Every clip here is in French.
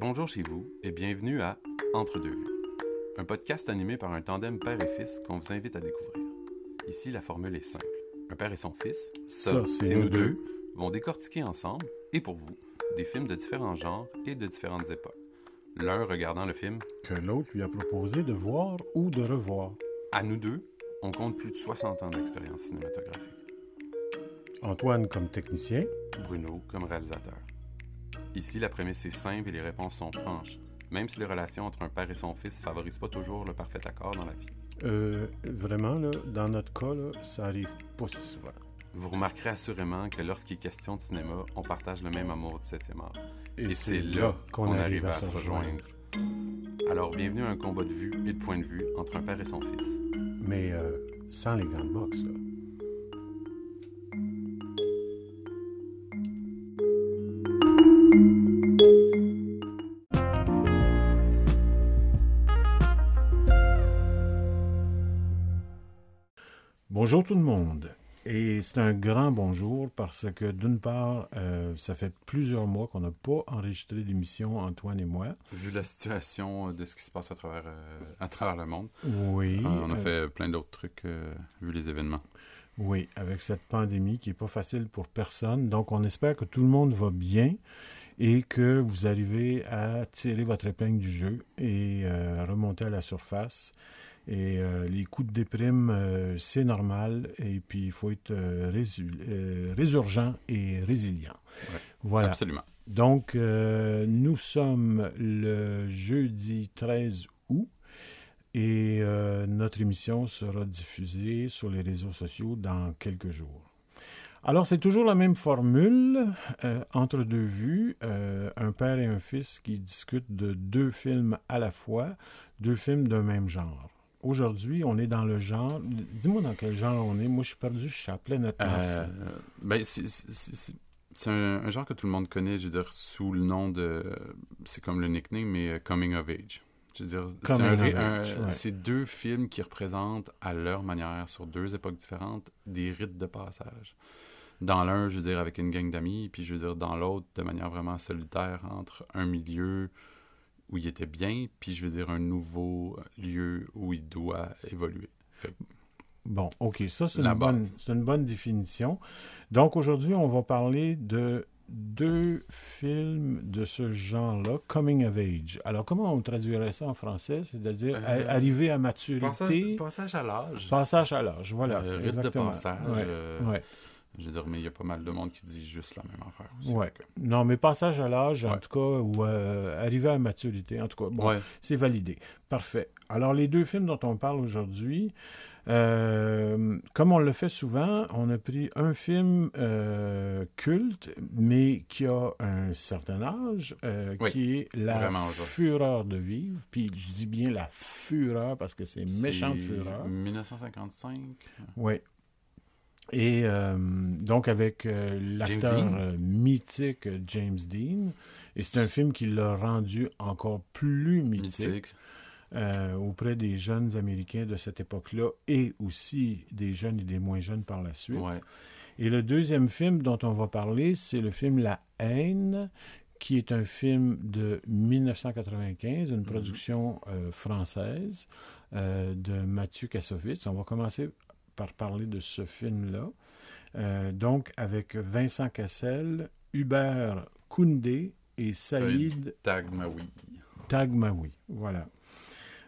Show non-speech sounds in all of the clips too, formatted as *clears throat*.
Bonjour chez vous et bienvenue à Entre deux vues, un podcast animé par un tandem père et fils qu'on vous invite à découvrir. Ici, la formule est simple. Un père et son fils, ça, c'est nous deux, vont décortiquer ensemble, et pour vous, des films de différents genres et de différentes époques. L'un regardant le film que l'autre lui a proposé de voir ou de revoir. À nous deux, on compte plus de 60 ans d'expérience cinématographique. Antoine comme technicien, Bruno comme réalisateur. Ici, la prémisse est simple et les réponses sont franches, même si les relations entre un père et son fils favorisent pas toujours le parfait accord dans la vie. Euh, vraiment, là, dans notre cas, là, ça arrive pas si souvent. Vous remarquerez assurément que lorsqu'il est question de cinéma, on partage le même amour du 7e art. Et, c'est là qu'on arrive à, se rejoindre. Alors, bienvenue à un combat de vue et de point de vue entre un père et son fils. Mais euh, sans les gants de boxe, là. Bonjour tout le monde. Et c'est un grand bonjour parce que d'une part, euh, ça fait plusieurs mois qu'on n'a pas enregistré d'émission, Antoine et moi. Vu la situation de ce qui se passe à travers, euh, à travers le monde. Oui. Euh, on a fait plein d'autres trucs vu les événements. Oui, avec cette pandémie qui n'est pas facile pour personne. Donc, on espère que tout le monde va bien et que vous arrivez à tirer votre épingle du jeu et à remonter à la surface. Et euh, les coups de déprime, euh, c'est normal. Et puis, il faut être euh, résurgent et résilient. voilà. Absolument. Donc, nous sommes le jeudi 13 août. Et notre émission sera diffusée sur les réseaux sociaux dans quelques jours. Alors, c'est toujours la même formule, entre deux vues, un père et un fils qui discutent de deux films à la fois, deux films d'un même genre. Aujourd'hui, on est dans le genre. Dis-moi dans quel genre on est. Moi, je suis perdu, je suis à pleine euh, ben, C'est un, genre que tout le monde connaît, je veux dire, sous le nom de. C'est comme le nickname, mais euh, Coming of Age. Je veux dire, c'est deux films qui représentent à leur manière, sur deux époques différentes, des rites de passage. Dans l'un, je veux dire, avec une gang d'amis, puis je veux dire, dans l'autre, de manière vraiment solitaire, entre un milieu où il était bien, puis je veux dire un nouveau lieu où il doit évoluer. Bon, OK, ça c'est une, bonne, une bonne définition. Donc aujourd'hui, on va parler de deux films de ce genre-là, Coming of Age. Alors, comment on traduirait ça en français? C'est-à-dire euh, arriver à maturité. Passage, à l'âge. Passage à l'âge, voilà. Euh, rythme de passage. Euh, je veux dire, mais il y a pas mal de monde qui dit juste la même affaire. Aussi, ouais. Non, mais passage à l'âge, en tout cas, ou euh, arriver à maturité, en tout cas, bon, c'est validé. Parfait. Alors, les deux films dont on parle aujourd'hui, euh, comme on le fait souvent, on a pris un film euh, culte, mais qui a un certain âge, qui est La fureur de vivre. Puis je dis bien la fureur parce que c'est méchante fureur. 1955. Oui, et euh, donc avec euh, l'acteur euh, mythique James Dean. Et c'est un film qui l'a rendu encore plus mythique, auprès des jeunes Américains de cette époque-là et aussi des jeunes et des moins jeunes par la suite. Et le deuxième film dont on va parler, c'est le film La haine, qui est un film de 1995, une mm-hmm. production française de Mathieu Kassovitz. On va commencer par parler de ce film-là. Euh, donc, avec Vincent Cassel, Hubert Koundé et Saïd Tagmaoui. Tagmaoui, voilà.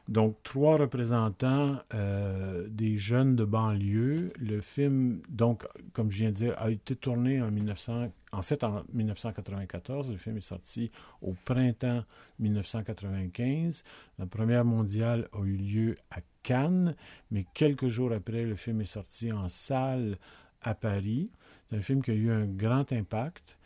Donc, trois représentants euh, des jeunes de banlieue. Le film, donc, comme je viens de dire, a été tourné en 1900, en fait en 1994. Le film est sorti au printemps 1995. La première mondiale a eu lieu à Cannes, mais quelques jours après, le film est sorti en salle à Paris. C'est un film qui a eu un grand impact.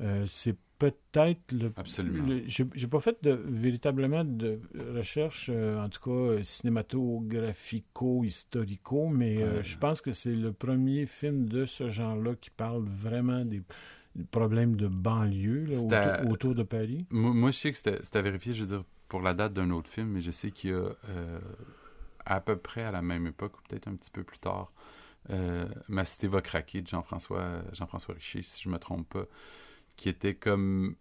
Euh, c'est peut-être le. Absolument. J'ai pas fait de, véritablement de recherche, euh, en tout cas cinématographico-historico, mais euh, je pense que c'est le premier film de ce genre-là qui parle vraiment des problèmes de banlieue autour, de Paris? Moi, je sais que c'était à vérifier, je veux dire, pour la date d'un autre film, mais je sais qu'il y a à peu près à la même époque, ou peut-être un petit peu plus tard, euh, Ma cité va craquer de Jean-François Jean-François Richer, si je me trompe pas, qui était comme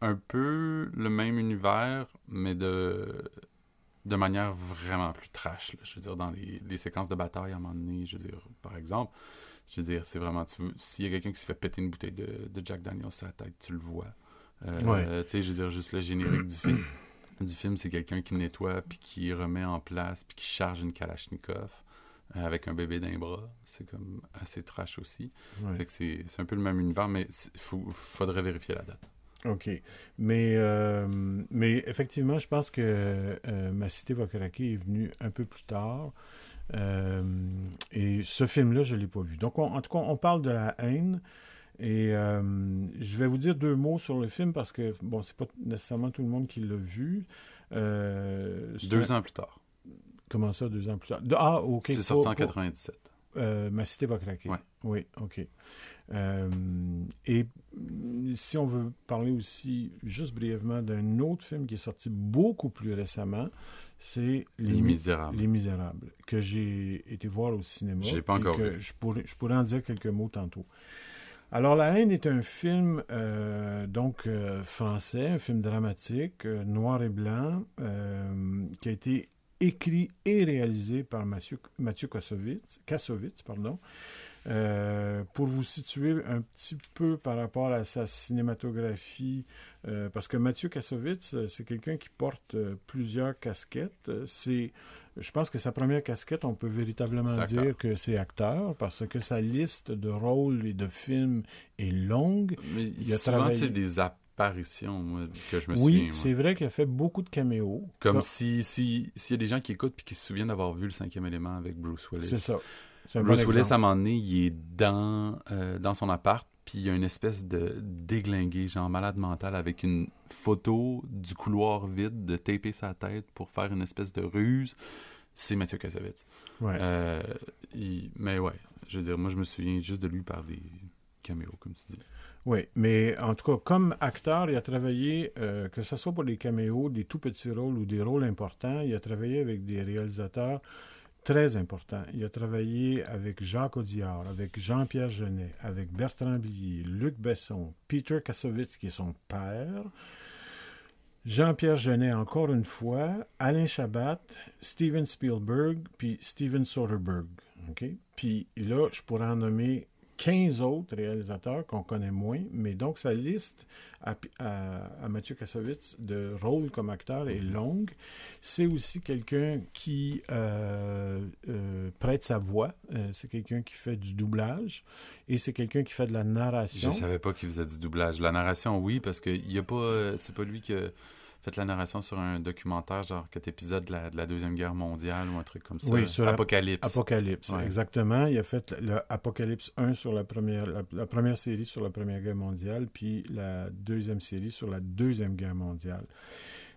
un peu le même univers, mais de, de manière vraiment plus trash. Je veux dire, dans les, les, séquences de bataille à un moment donné, je veux dire, par exemple, je veux dire, c'est vraiment, s'il y a quelqu'un qui se fait péter une bouteille de, de Jack Daniels sur la tête, tu le vois. Euh, tu sais, je veux dire, juste le générique du film. Du film, c'est quelqu'un qui nettoie, puis qui remet en place, puis qui charge une Kalachnikov euh, avec un bébé d'un bras. C'est comme assez trash aussi. Fait que c'est un peu le même univers, mais il faudrait vérifier la date. OK. Mais, euh, mais effectivement, je pense que Ma cité craquer est venu un peu plus tard. Et ce film-là, je ne l'ai pas vu. Donc, en tout cas, on parle de la haine. Et euh, je vais vous dire deux mots sur le film parce que, bon, c'est pas nécessairement tout le monde qui l'a vu. Euh, deux ans plus tard. Comment ça, deux ans plus tard? Ah, OK. C'est 1997. Euh, Ma cité va craquer. Oui, OK. Et si on veut parler aussi, juste brièvement, d'un autre film qui est sorti beaucoup plus récemment, c'est Les, Misérables. Les Misérables, que j'ai été voir au cinéma. Je pas encore vu. Je pourrais, je pourrais en dire quelques mots tantôt. Alors, La haine est un film euh, donc euh, français, un film dramatique, euh, noir et blanc, qui a été écrit et réalisé par Mathieu, Mathieu Kassovitz, Kassovitz pardon, pour vous situer un petit peu par rapport à sa cinématographie, parce que Mathieu Kassovitz, c'est quelqu'un qui porte plusieurs casquettes. C'est je pense que sa première casquette, on peut véritablement dire que c'est acteur parce que sa liste de rôles et de films est longue. Mais il a souvent, c'est des apparitions moi, que je me souviens. Oui, c'est vrai qu'il a fait beaucoup de caméos. Comme, si s'il y a des gens qui écoutent et qui se souviennent d'avoir vu le cinquième élément avec Bruce Willis. C'est ça. Bruce Willis, à un moment donné, il est dans, euh, dans son appart, puis il y a une espèce de déglingué, genre malade mental, avec une photo du couloir vide, de taper sa tête pour faire une espèce de ruse. C'est Mathieu Kassovitz. Ouais. Euh, mais ouais, je veux dire, moi, je me souviens juste de lui par des caméos, comme tu dis. Oui, mais en tout cas, comme acteur, il a travaillé, euh, que ce soit pour des caméos, des tout petits rôles ou des rôles importants, il a travaillé avec des réalisateurs très important. Il a travaillé avec Jacques Audiard, avec Jean-Pierre Genet, avec Bertrand Blier, Luc Besson, Peter Kassovitz, qui est son père, Jean-Pierre Genet, encore une fois, Alain Chabat, Steven Spielberg, puis Steven Soderbergh. Puis là, je pourrais en nommer 15 autres réalisateurs qu'on connaît moins, mais donc sa liste à, Mathieu Kassovitz de rôle comme acteur est longue. C'est aussi quelqu'un qui euh, euh, prête sa voix, euh, c'est quelqu'un qui fait du doublage et c'est quelqu'un qui fait de la narration. Je savais pas qu'il faisait du doublage. La narration, oui, parce que y a pas, c'est pas lui qui fait la narration sur un documentaire, genre quatre épisodes de la, Deuxième Guerre mondiale ou un truc comme ça. Oui, sur Apocalypse. Apocalypse, exactement. Il a fait le Apocalypse 1 sur la première, la, première série sur la Première Guerre mondiale, puis la deuxième série sur la Deuxième Guerre mondiale.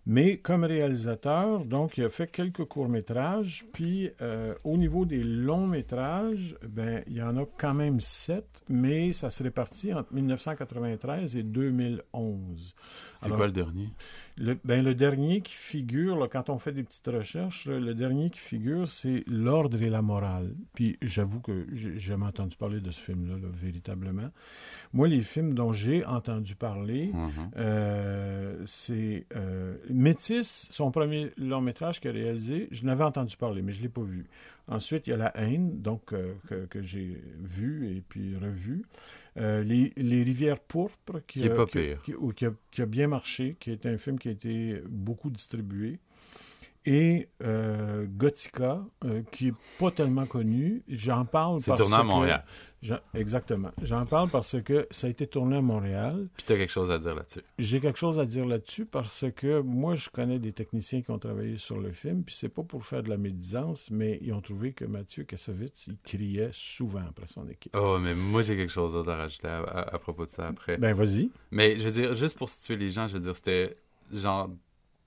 Mais comme réalisateur, donc, il a fait quelques courts-métrages. Puis, euh, au niveau des longs-métrages, ben, il y en a quand même sept, mais ça se répartit entre 1993 et 2011. C'est quoi le dernier? Le, ben, le dernier qui figure, quand on fait des petites recherches, le dernier qui figure, c'est L'ordre et la morale. Puis, j'avoue que j'ai jamais entendu parler de ce film-là, véritablement. Moi, les films dont j'ai entendu parler, mm-hmm. euh, c'est... Euh, Métis, son premier long métrage qu'il a réalisé, je n'avais entendu parler, mais je ne l'ai pas vu. Ensuite, il y a La haine, donc, euh, que, j'ai vu et puis revu. Euh, les, Rivières pourpres, qui, qui, qui, a, bien marché, qui est un film qui a été beaucoup distribué et euh, Gothica, euh, qui est pas tellement connu. J'en parle parce que... C'est tourné à Montréal. Exactement. J'en parle parce que ça a été tourné à Montréal. Puis tu as quelque chose à dire là-dessus. J'ai quelque chose à dire là-dessus parce que moi, je connais des techniciens qui ont travaillé sur le film, puis c'est pas pour faire de la médisance, mais ils ont trouvé que Mathieu Kassovitz, il criait souvent après son équipe. Oh, mais moi, j'ai quelque chose d'autre à rajouter à, à propos de ça après. Ben, vas-y. Mais je veux dire, juste pour situer les gens, je veux dire, c'était genre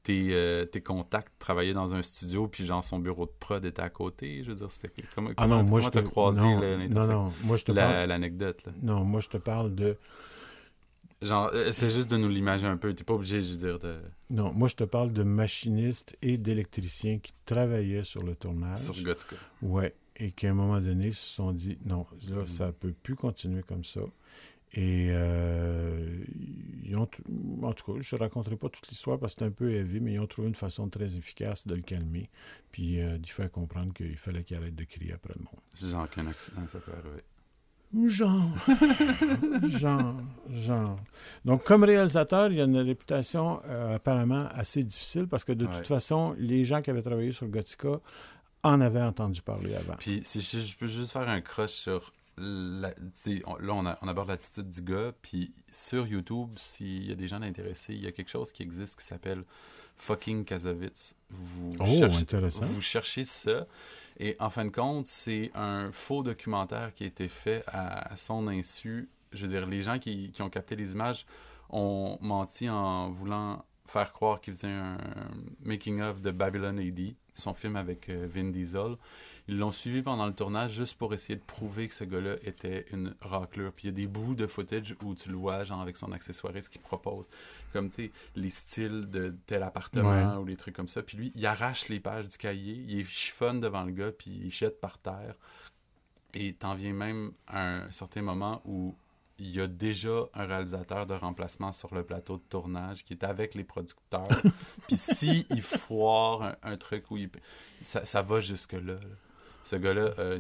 tes, euh, tes, contacts travaillaient dans un studio, puis genre son bureau de prod était à côté. Je veux dire, c'était comment, ah non, moi je te... croisé non, non, non, moi je te parle... l'anecdote. Non, moi je te parle de. Genre, euh, c'est juste de nous l'imaginer un peu. T'es pas obligé, je veux dire, de. Non, moi je te parle de machinistes et d'électriciens qui travaillaient sur le tournage. Sur Gothica. Ouais. et qu'à un moment donné, ils se sont dit non, là, mm. ça peut plus continuer comme ça. Et euh, ils ont, en tout cas, je ne raconterai pas toute l'histoire parce que c'est un peu élevé, mais ils ont trouvé une façon très efficace de le calmer, puis euh, d'y faire comprendre qu'il fallait qu'il arrête de crier après le monde. Genre qu'un accident, ça peut arriver. Genre. *laughs* genre. Genre. Donc, comme réalisateur, il y a une réputation euh, apparemment assez difficile parce que de toute façon, les gens qui avaient travaillé sur Gothica en avaient entendu parler avant. Puis, si je, peux juste faire un crush sur. Là, on, on aborde l'attitude du gars, puis sur YouTube, s'il y a des gens intéressés, il y a quelque chose qui existe qui s'appelle Fucking Kazovitz. Vous, oh, intéressant. vous cherchez ça. Et en fin de compte, c'est un faux documentaire qui a été fait à son insu. Je veux dire, les gens qui, qui ont capté les images ont menti en voulant faire croire qu'ils faisaient un making-of de Babylon AD, son film avec euh, Vin Diesel. Ils l'ont suivi pendant le tournage juste pour essayer de prouver que ce gars-là était une raclure. Puis il y a des bouts de footage où tu le vois, genre avec son accessoiriste qui propose, comme tu sais, les styles de tel appartement ou les trucs comme ça. Puis lui, il arrache les pages du cahier, il chiffonne devant le gars, puis il jette par terre. Et t'en viens même à un certain moment où il y a déjà un réalisateur de remplacement sur le plateau de tournage qui est avec les producteurs. *laughs* Puis si il foire un, truc où il... Ça, ça va jusque-là. là ce gars-là, euh,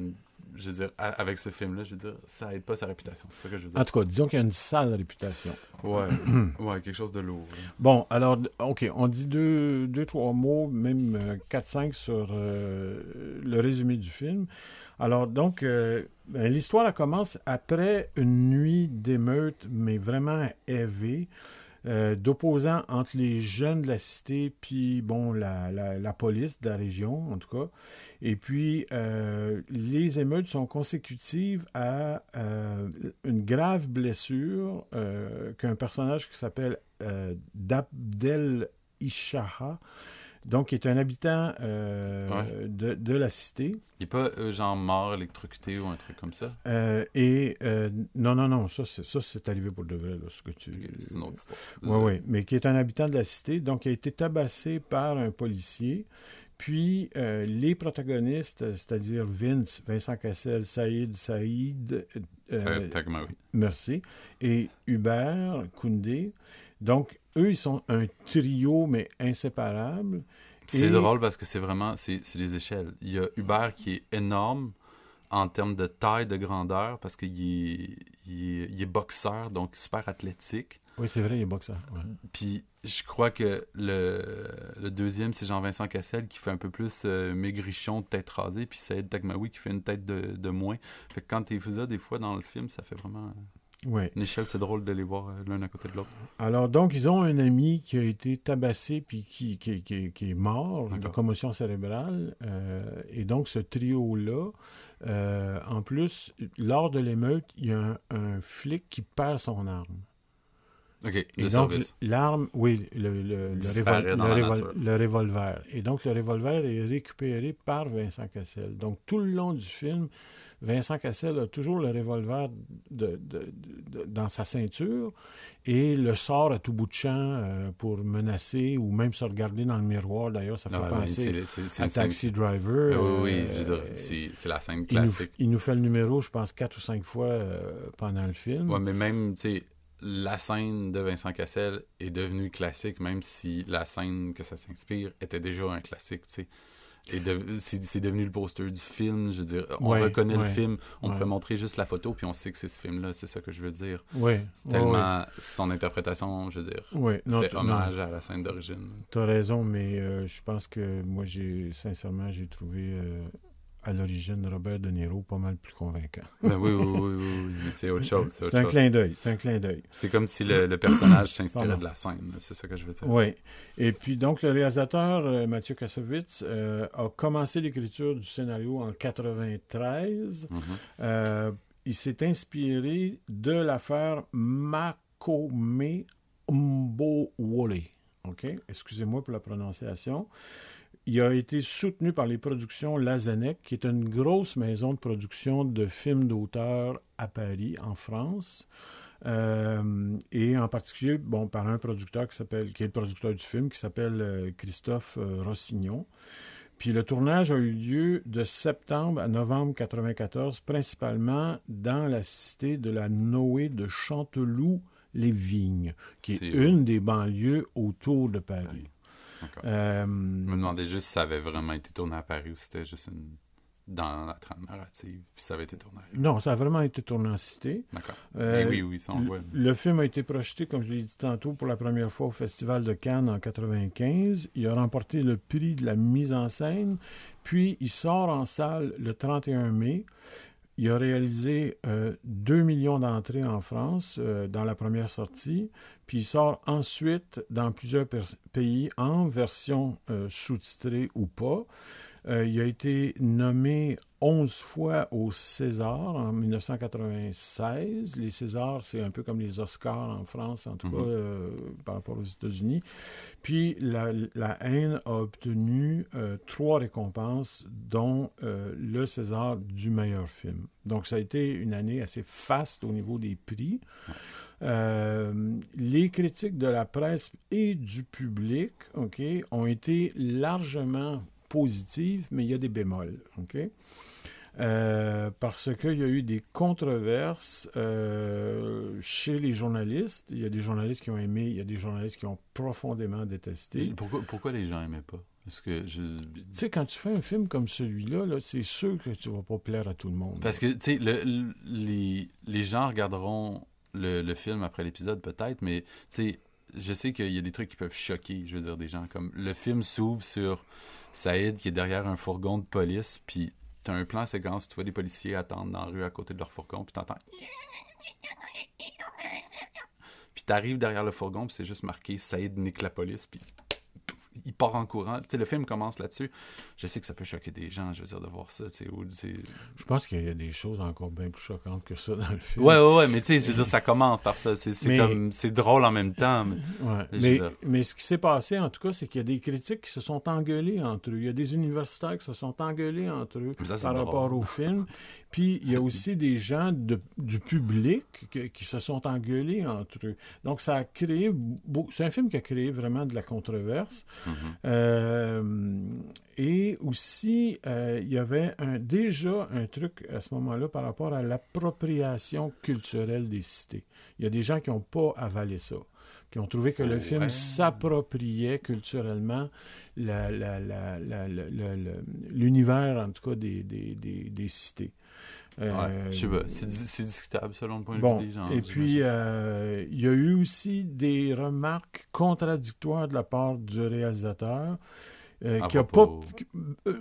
je veux dire, avec ce film-là, je veux dire, ça aide pas sa réputation. C'est ça que je veux dire. En tout cas, disons qu'il y a une sale réputation. Ouais, *clears throat* ouais quelque chose de lourd. Bon, alors, OK, on dit deux, deux trois mots, même euh, quatre, cinq sur euh, le résumé du film. Alors, donc, ben, l'histoire commence après une nuit d'émeute, mais vraiment élevée. D'opposants entre les jeunes de la cité puis la, police de la région en tout cas. Et puis, euh, les émeutes sont consécutives à euh, une grave blessure euh, qu'un personnage qui s'appelle Dabdel Ishaha, donc qui est un habitant de, de, la cité. Il n'est pas genre mort électrocuté ou un truc comme ça? et non, non, non, ça c'est arrivé pour de vrai, là, ce que tu... c'est une autre histoire. Oui, oui, mais qui est un habitant de la cité, donc qui a été tabassé par un policier. Puis euh, les protagonistes, c'est-à-dire Vince, Vincent Cassel, Saïd, Saïd, euh, merci, et Hubert Koundé. Donc, eux, ils sont un trio, mais inséparable. C'est drôle parce que c'est vraiment, c'est les échelles. Il y a Hubert qui est énorme en termes de taille, de grandeur, parce qu'il est, il est, boxeur, donc super athlétique. Oui, c'est vrai, il est boxeur. Puis je crois que le, le deuxième, c'est Jean-Vincent Cassel qui fait un peu plus euh, maigrichon, tête rasée, puis c'est Dagmaoui qui fait une tête de, de moins. Fait que quand tu fais ça, des fois, dans le film, ça fait vraiment... Ouais. Échelle, c'est drôle de les voir euh, l'un à côté de l'autre. Alors, donc, ils ont un ami qui a été tabassé puis qui, qui, qui, qui est mort de commotion cérébrale. Euh, et donc, ce trio-là, en plus, lors de l'émeute, il y a un, un flic qui perd son arme. OK, et donc, l'arme, oui, le, le, le, revolver. Et donc, le revolver est récupéré par Vincent Cassel. Donc, tout le long du film, Vincent Cassel a toujours le revolver de, de, dans sa ceinture et le sort à tout bout de champ euh, pour menacer ou même se regarder dans le miroir. D'ailleurs, ça fait ah penser à Taxi Driver. Ah oui, oui, euh, c'est la scène classique. Il nous, fait le numéro, je pense, quatre ou cinq fois euh, pendant le film. Oui, mais même, tu sais la scène de Vincent Cassel est devenue classique, même si la scène que ça s'inspire était déjà un classique, tu sais. C'est devenu le poster du film, je veux dire, on reconnaît le film, on peut montrer juste la photo, puis on sait que c'est ce film-là, c'est ça que je veux dire. tellement son interprétation, je veux dire, fait hommage à la scène d'origine. Tu as raison, mais euh, je pense que moi, j'ai sincèrement, j'ai trouvé... Euh, à l'origine Robert De Niro pas mal plus convaincant. *laughs* Ben oui, oui, oui, oui, mais c'est autre chose. C'est un clin d'œil. C'est un clin d'œil. C'est comme si le, personnage s'inspirait de la scène. C'est ça que je veux dire. Oui. Et puis donc le réalisateur euh, Mathieu Kassovitz euh, a commencé l'écriture du scénario en 93. Mm-hmm. Euh, il s'est inspiré de l'affaire Makome Mbowole. OK? Excusez-moi pour la prononciation. Il a été soutenu par les productions Lazanec, qui est une grosse maison de production de films d'auteur à Paris, en France. Euh, et en particulier, bon, par un producteur qui s'appelle, qui est le producteur du film, qui s'appelle euh, Christophe euh, Rossignon. Puis le tournage a eu lieu de septembre à novembre 94, principalement dans la cité de la Noé de Chanteloup-les-Vignes, qui est, une des banlieues autour de Paris. Euh, je me demandais juste si ça avait vraiment été tourné à Paris ou si c'était juste une dans la trame narrative, puis ça avait été tourné. Non, ça a vraiment été tourné en cité. D'accord. Euh, oui, oui, ça le, le film a été projeté, comme je l'ai dit tantôt, pour la première fois au Festival de Cannes en 95. Il a remporté le prix de la mise en scène, puis il sort en salle le 31 mai. Il a réalisé 2 euh, millions d'entrées en France euh, dans la première sortie, puis il sort ensuite dans plusieurs pays en version sous-titrée ou pas. Euh, il a été nommé 11 fois au César en 1996. Les Césars, c'est un peu comme les Oscars en France, en tout mhm. cas euh, par rapport aux États-Unis. Puis la, haine a obtenu euh, trois récompenses, dont le César du meilleur film. Donc ça a été une année assez faste au niveau des prix. les critiques de la presse et du public ont été largement positive, mais il y a des bémols. OK? Euh, parce qu'il y a eu des controverses euh, chez les journalistes. Il y a des journalistes qui ont aimé, il y a des journalistes qui ont profondément détesté. Pourquoi, pourquoi les gens n'aimaient pas? Parce que je... Tu sais, quand tu fais un film comme celui-là, -là, c'est sûr que tu vas pas plaire à tout le monde. Parce que, tu sais, le, les, les gens regarderont le, le film après l'épisode peut-être, mais, tu sais, je sais qu'il y a des trucs qui peuvent choquer, je veux dire, des gens. Comme le film s'ouvre sur Saïd qui est derrière un fourgon de police, puis t'as un plan séquence, tu vois des policiers attendre dans la rue à côté de leur fourgon, puis t'entends... *laughs* Puis t'arrives derrière le fourgon, puis c'est juste marqué Saïd nique la police, puis il part en courant. le film commence là-dessus. Je sais que ça peut choquer des gens, je veux dire, de voir ça. Je pense qu'il y a des choses encore bien plus choquantes que ça dans le film. Ouais, ouais, ouais, mais tu sais, je veux dire, ça commence par ça. C'est comme, c'est drôle en même temps. Mais, mais, ce qui s'est passé, en tout cas, c'est qu'il y a des critiques qui se sont engueulés entre eux. Il y a des universitaires qui se sont engueulés entre eux par rapport au film. *laughs* Puis il y a aussi des gens du public qui, se sont engueulés entre eux. Donc ça a créé, c'est un film qui a créé vraiment de la controverse. Mm-hmm. Euh, et aussi, euh, il y avait un, déjà un truc à ce moment-là par rapport à l'appropriation culturelle des cités. Il y a des gens qui n'ont pas avalé ça qui ont trouvé que le film s'appropriait culturellement l'univers, en tout cas, des, des, des cités. Euh, sais pas, c'est discutable selon le point de vue des gens. Et puis, euh, il y a eu aussi des remarques contradictoires de la part du réalisateur. Euh, qui a pas.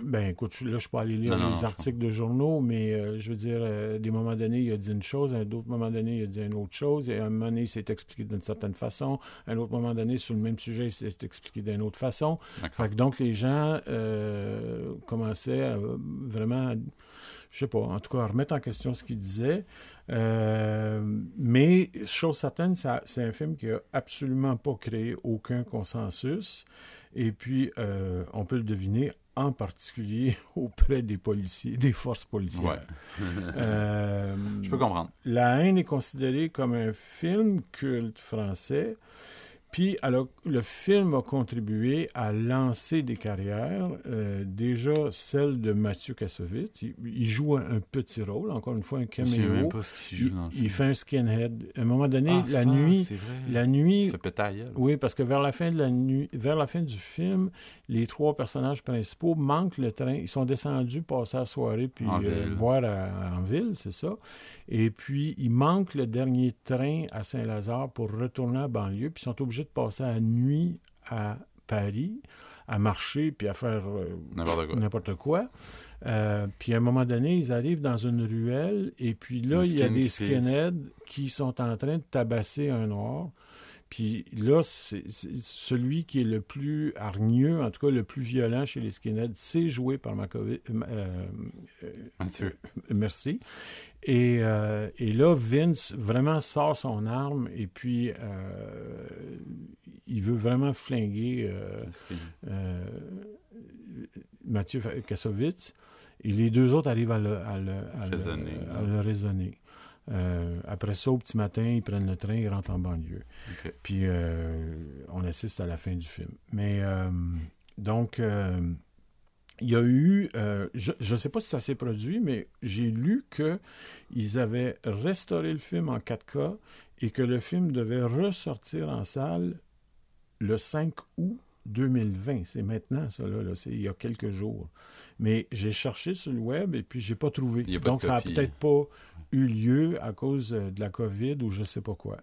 Ben écoute, là, je peux aller lire les articles de journaux, mais je veux dire, à des moments donnés, il a dit une chose, à d'autres moments donnés, il a dit une autre chose, et à un moment donné, il s'est expliqué d'une certaine façon, à un autre moment donné, sur le même sujet, il s'est expliqué d'une autre façon. Fait que donc, les gens commençaient à, vraiment je sais pas, en tout cas, remettre en question ce qu'il disait. Euh, mais, chose certaine, c'est un film qui a absolument pas créé aucun consensus. Et puis, euh, on peut le deviner en particulier *laughs* auprès des policiers, des forces policières. Euh, *laughs* je peux comprendre. La haine est considérée comme un film culte français. Puis, alors, le film a contribué à lancer des carrières. Euh, déjà, celle de Mathieu Kassovitz. Il, joue un, petit rôle, encore une fois, un caméo. Même pas ce qu'il joue dans le il, fait un skinhead. À un moment donné, ah, la nuit... La nuit... Ça fait Oui, parce que vers la fin de la nuit, vers la fin du film, les trois personnages principaux manquent le train. Ils sont descendus passer la soirée puis euh, boire en ville, c'est ça. Et puis, ils manquent le dernier train à Saint-Lazare pour retourner à banlieue, puis ils sont obligés de passer la nuit à Paris, à marcher, puis à faire euh, n'importe quoi. Euh, puis à un moment donné, ils arrivent dans une ruelle, et puis là, il y a des skinheads qui sont en train de tabasser un noir. Puis là, c'est, celui qui est le plus hargneux, en tout cas le plus violent chez les skinheads, c'est joué par Makovic. Euh, euh, merci. Et, euh, et, là, Vince vraiment sort son arme et puis il veut vraiment flinguer Mathieu Kassovitz. Et les deux autres arrivent à le, à le, à le raisonner. Euh, après ça, au petit matin, ils prennent le train, ils rentrent en banlieue. Puis euh, on assiste à la fin du film. Mais euh, donc, il y a eu, je ne sais pas si ça s'est produit, mais j'ai lu qu'ils avaient restauré le film en 4K et que le film devait ressortir en salle le 5 août 2020. C'est maintenant, ça, là, c'est il y a quelques jours. Mais j'ai cherché sur le web et puis j'ai pas trouvé. Donc, ça n'a peut-être pas eu lieu à cause euh, de la COVID ou je sais pas quoi.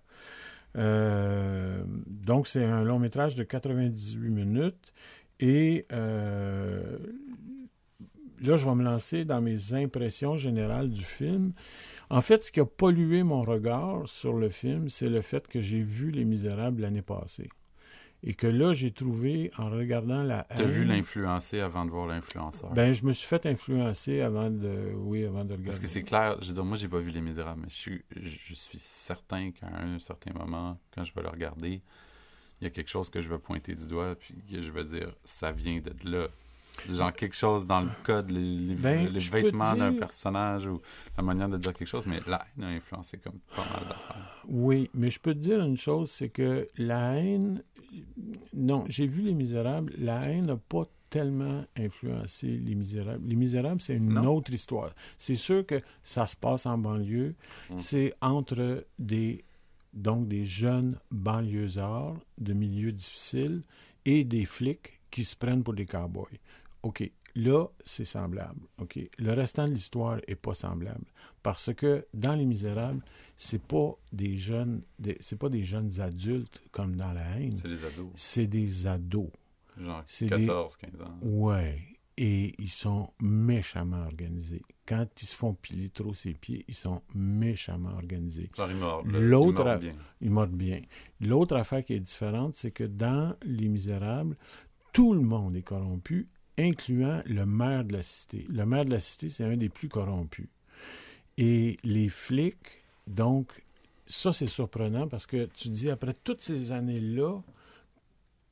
Euh, donc, c'est un long métrage de 98 minutes. Et euh, là, je vais me lancer dans mes impressions générales du film. En fait, ce qui a pollué mon regard sur le film, c'est le fait que j'ai vu Les Misérables l'année passée et que là, j'ai trouvé, en regardant la haine... as vu l'influencer avant de voir l'influenceur? Ben, je me suis fait influencer avant de... Oui, avant de regarder. Parce que c'est clair, je veux dire, moi, j'ai pas vu Les Misérables, mais je suis, je suis certain qu'à un certain moment, quand je vais le regarder, il y a quelque chose que je vais pointer du doigt, puis que je vais dire, ça vient de là. Genre quelque chose dans le code, les, ben, vêtements d'un personnage ou la manière de dire quelque chose, mais la haine a influencé comme pas mal d'affaires. Oui, mais je peux te dire une chose, c'est que la haine, non, j'ai vu Les Misérables, la haine n'a pas tellement influencé Les Misérables. Les Misérables, c'est une autre histoire. C'est sûr que ça se passe en banlieue. Mm. C'est entre des donc des jeunes banlieusards de milieux difficiles et des flics qui se prennent pour des cowboys. OK, là, c'est semblable. OK, le restant de l'histoire est pas semblable parce que dans Les Misérables, c'est pas des jeunes, c'est pas des jeunes adultes comme dans La haine. C'est des ados. C'est des ados. Genre 14, 15 ans. Ouais. Et ils sont méchamment organisés. Quand ils se font piler trop ses pieds, ils sont méchamment organisés. L'autre, ils mordent bien. L'autre affaire qui est différente, c'est que dans Les Misérables, tout le monde est corrompu incluant le maire de la cité. Le maire de la cité, c'est un des plus corrompus. Et les flics, donc, ça c'est surprenant parce que tu dis, après toutes ces années-là,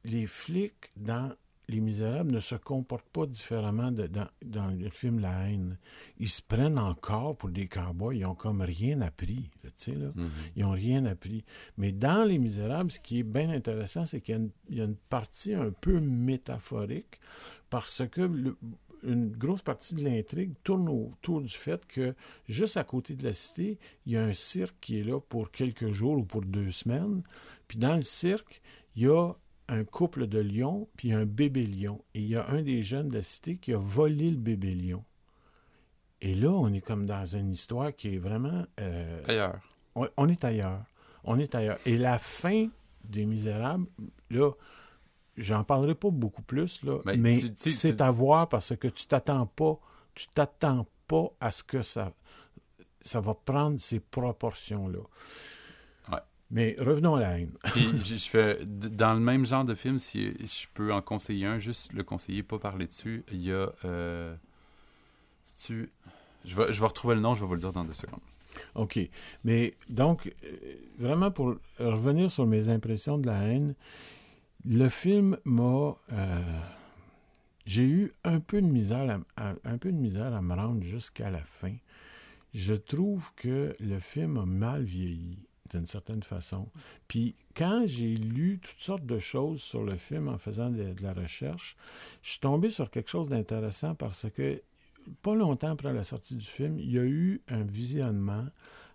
les flics dans les Misérables ne se comportent pas différemment de, dans, le film La haine. Ils se prennent encore pour des cowboys. Ils ont comme rien appris. Sais, là. Mm-hmm. Ils ont rien appris. Mais dans Les Misérables, ce qui est bien intéressant, c'est qu'il y, y, a une partie un peu métaphorique parce que une grosse partie de l'intrigue tourne autour du fait que juste à côté de la cité, il y a un cirque qui est là pour quelques jours ou pour deux semaines. Puis dans le cirque, il y a un couple de lions puis un bébé lion. Et il y a un des jeunes de la cité qui a volé le bébé lion. Et là, on est comme dans une histoire qui est vraiment... Euh, ailleurs. on, est ailleurs. On est ailleurs. Et la fin des Misérables, là, J'en parlerai pas beaucoup plus, là, ben, mais, c'est à voir parce que tu t'attends pas, tu t'attends pas à ce que ça, ça va prendre ces proportions-là. Mais revenons à la haine. *laughs* je, fais, dans le même genre de film, si je peux en conseiller un, juste le conseiller, pas parler dessus, il y a... Euh, tu, je, vais, je vais retrouver le nom, je vais vous le dire dans deux secondes. OK. Mais donc, euh, vraiment pour revenir sur mes impressions de la haine, le film m'a. Euh, j'ai eu un peu de misère à, un peu de misère à me rendre jusqu'à la fin. Je trouve que le film a mal vieilli d'une certaine façon. Puis quand j'ai lu toutes sortes de choses sur le film en faisant de, la recherche, je suis tombé sur quelque chose d'intéressant parce que pas longtemps après la sortie du film, il y a eu un visionnement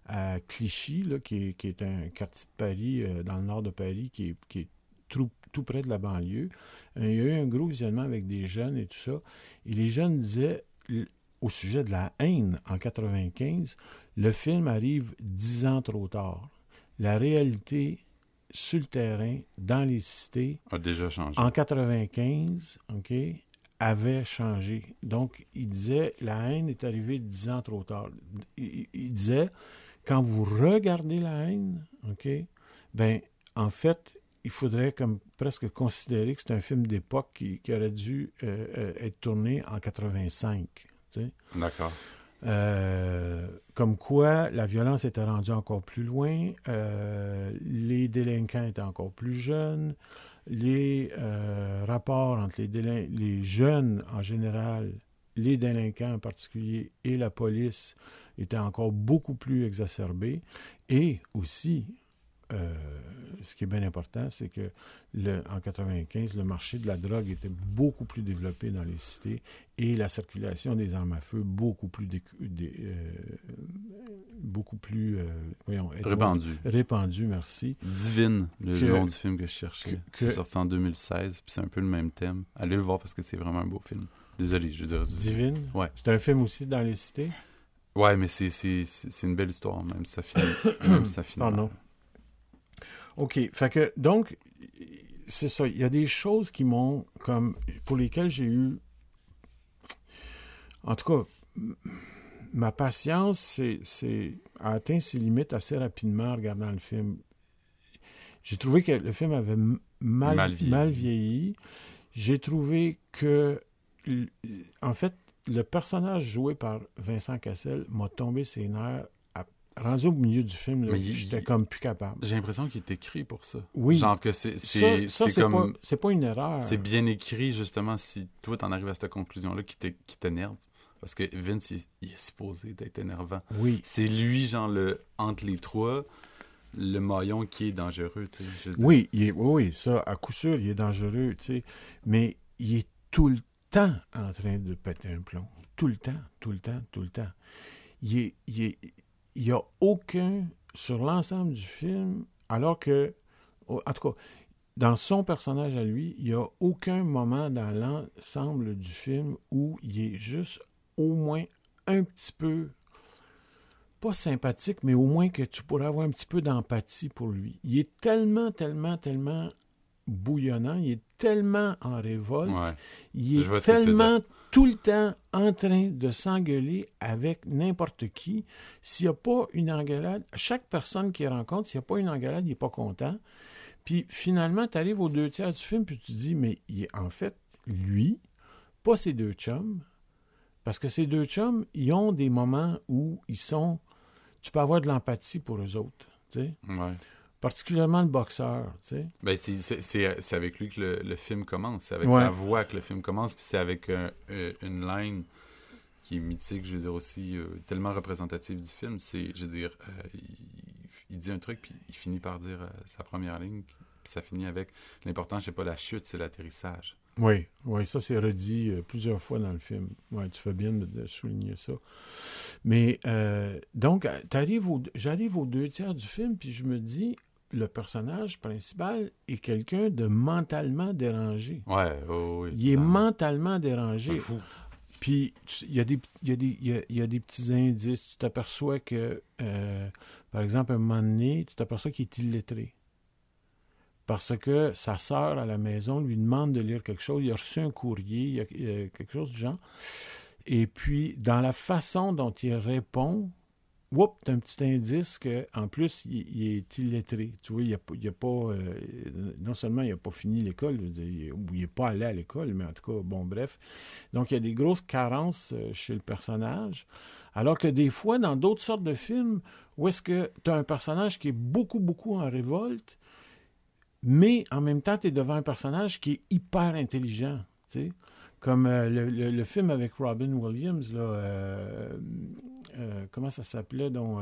à Clichy, là, qui, est, un quartier de Paris, euh, dans le nord de Paris, qui est, qui est tout près de la banlieue. Euh, il y a eu un gros visionnement avec des jeunes et tout ça. Et les jeunes disaient, au sujet de la haine en 95, le film arrive dix ans trop tard. La réalité sur le terrain, dans les cités, a déjà changé. En 95, OK, avait changé. Donc, il disait, la haine est arrivée dix ans trop tard. Il, il disait, quand vous regardez la haine, OK, ben, en fait, il faudrait comme presque considérer que c'est un film d'époque qui, aurait dû euh, euh, être tourné en 85. D'accord. Euh, comme quoi, la violence était rendue encore plus loin, les délinquants étaient encore plus jeunes, les rapports entre les, les jeunes en général, les délinquants en particulier et la police étaient encore beaucoup plus exacerbés. Et aussi, ce qui est bien important, c'est que le, en 95, le marché de la drogue était beaucoup plus développé dans les cités et la circulation des armes à feu beaucoup plus euh, beaucoup plus euh, répandu. Répandu, merci. Divine, le nom du film que je cherchais. C'est sorti en 2016, puis c'est un peu le même thème. Allez le voir parce que c'est vraiment un beau film. Désolé, je veux dire. Divine? Ouais. C'est un film aussi dans les cités? Ouais, mais c'est une belle histoire, même si ça finit. même ça finit. Non. OK. Fait que, donc, c'est ça. Il y a des choses qui m'ont, comme, pour lesquelles j'ai eu. En tout cas, ma patience c'est a atteint ses limites assez rapidement en regardant le film. J'ai trouvé que le film avait mal, mal vieilli. J'ai trouvé que, en fait, le personnage joué par Vincent Cassel m'a tombé ses nerfs rendu au milieu du film, j'étais comme plus capable. J'ai l'impression qu'il est écrit pour ça. Oui. Genre que c'est c'est comme... C'est pas, une erreur. C'est bien écrit, justement, si toi, t'en arrives à cette conclusion-là qui t'énerve. Parce que Vince, il, est supposé d'être énervant. Oui. C'est lui, genre, le, entre les trois, le maillon qui est dangereux, tu sais. Oui, il oui, ça, à coup sûr, il est dangereux, tu sais. Mais il est tout le temps en train de péter un plomb. Tout le temps, tout le temps, tout le temps. Il est, il est, il n'y a aucun, sur l'ensemble du film, alors que, en tout cas, dans son personnage à lui, il n'y a aucun moment dans l'ensemble du film où il est juste au moins un petit peu, pas sympathique, mais au moins que tu pourrais avoir un petit peu d'empathie pour lui. Il est tellement, tellement, tellement bouillonnant, il est tellement en révolte, il est tellement tout le temps en train de s'engueuler avec n'importe qui. S'il n'y a pas une engueulade, chaque personne qu'il rencontre, s'il n'y a pas une engueulade, il n'est pas content. Puis finalement, tu arrives aux deux tiers du film, puis tu te dis, mais il en fait, lui, pas ses deux chums, parce que ces deux chums, ils ont des moments où ils sont. Tu peux avoir de l'empathie pour eux autres. Tu sais? Particulièrement le boxeur. Tu sais. Ben, c'est avec lui que le, film commence. C'est avec sa voix que le film commence. Puis c'est avec euh, une line qui est mythique, je veux dire aussi, euh, tellement représentative du film. C'est, je veux dire, euh, il, dit un truc, puis il finit par dire sa première ligne. Puis ça finit avec l'important, c'est pas la chute, c'est l'atterrissage. Oui, oui, ça c'est redit plusieurs fois dans le film. Ouais, tu fais bien de, souligner ça. Mais donc, j'arrive aux deux tiers du film, puis je me dis, le personnage principal est quelqu'un de mentalement dérangé. Ouais, oui. Il est mentalement dérangé. Puis il y, a des, y, a des, il y, a, des petits indices. Tu t'aperçois que, euh, par exemple, un moment donné, tu t'aperçois qu'il est illettré. Parce que sa sœur à la maison lui demande de lire quelque chose. Il a reçu un courrier, il y a quelque chose du genre. Et puis, dans la façon dont il répond, Oups, t'as un petit indice qu'en plus, il, est illettré. Tu vois, il a, pas. Euh, non seulement il n'a pas fini l'école, il n'est pas allé à l'école, mais en tout cas, bon, bref. Donc, il y a des grosses carences euh, chez le personnage. Alors que des fois, dans d'autres sortes de films, où est-ce que tu as un personnage qui est beaucoup, beaucoup en révolte, mais en même temps, tu es devant un personnage qui est hyper intelligent. Tu sais? Comme euh, le, film avec Robin Williams, là, euh, euh, comment ça s'appelait donc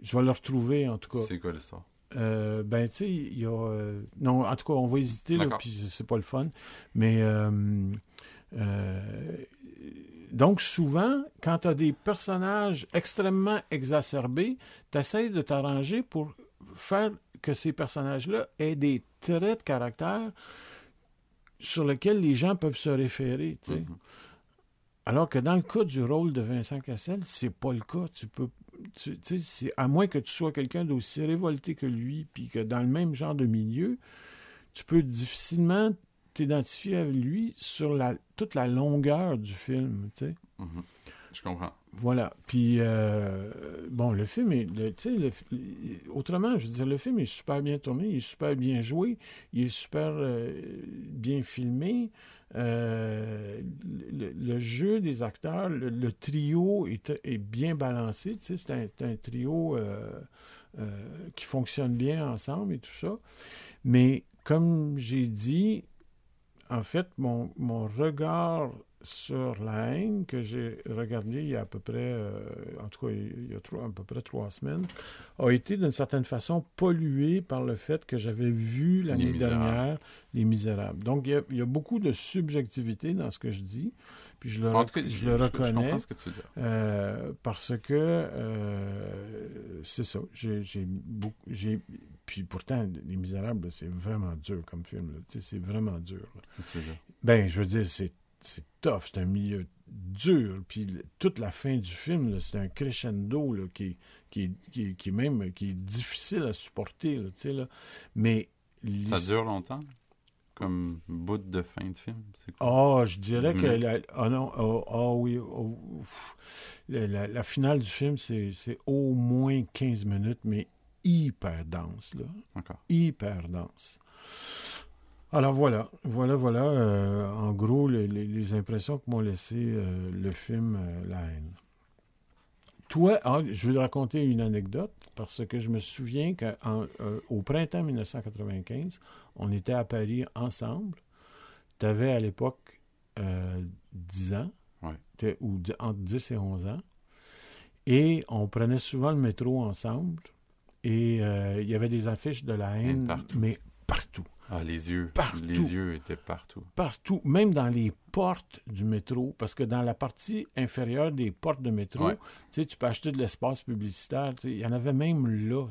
Je vais le retrouver en tout cas. C'est quoi l'histoire? Ben, tu sais, il y a. non, en tout cas, on va hésiter, là, puis c'est pas le fun. Mais. donc, souvent, quand tu as des personnages extrêmement exacerbés, tu essaies de t'arranger pour faire que ces personnages-là aient des traits de caractère sur lequel les gens peuvent se référer. Mm-hmm. Alors que dans le cas du rôle de Vincent Cassel, c'est pas le cas. Tu peux, à moins que tu sois quelqu'un d'aussi révolté que lui, puis que dans le même genre de milieu, tu peux difficilement t'identifier avec lui sur la, toute la longueur du film. Mm-hmm. Je comprends. Voilà. Puis, euh, bon, le film est. Le, autrement, je veux dire, le film est super bien tourné, il est super bien joué, il est super euh, bien filmé. Euh, le, jeu des acteurs, le, trio est, bien balancé. C'est un, trio qui fonctionne bien ensemble et tout ça. Mais comme j'ai dit, en fait, mon regard sur la haine que j'ai regardé il y a à peu près, euh, en tout cas il y a à peu près trois semaines, a été d'une certaine façon pollué par le fait que j'avais vu l'année dernière Les Misérables. Donc il y, a, beaucoup de subjectivité dans ce que je dis, puis je le, je, le reconnais ce que tu veux dire. Euh, parce que euh, c'est ça. J'ai j'ai puis pourtant Les Misérables c'est vraiment dur comme film. C'est vraiment dur. Ben je veux dire c'est c'est tough, c'est un milieu dur. Puis toute la fin du film, c'est un crescendo là, qui, qui, qui, qui, même qui est difficile à supporter. Là, là. Mais ça dure longtemps? Comme bout de fin de film? Ah, je dirais que... La, ah non, ah, ah oui, la, la, finale du film, c'est au moins 15 minutes, mais hyper dense, là. Hyper dense. Alors voilà, voilà, voilà, euh, en gros, les, impressions que m'ont laissé euh, le film euh, La haine. Toi, ah, je vais te raconter une anecdote parce que je me souviens qu'au printemps 1995, on était à Paris ensemble. Tu avais à l'époque 10 ans, ou entre 10 et 11 ans, et on prenait souvent le métro ensemble. Et il y avait des affiches de la haine, mais partout. Ah, les yeux. Partout. Les yeux étaient partout. Partout, même dans les portes du métro, parce que dans la partie inférieure des portes de métro, tu peux acheter de l'espace publicitaire. Il y en avait même là.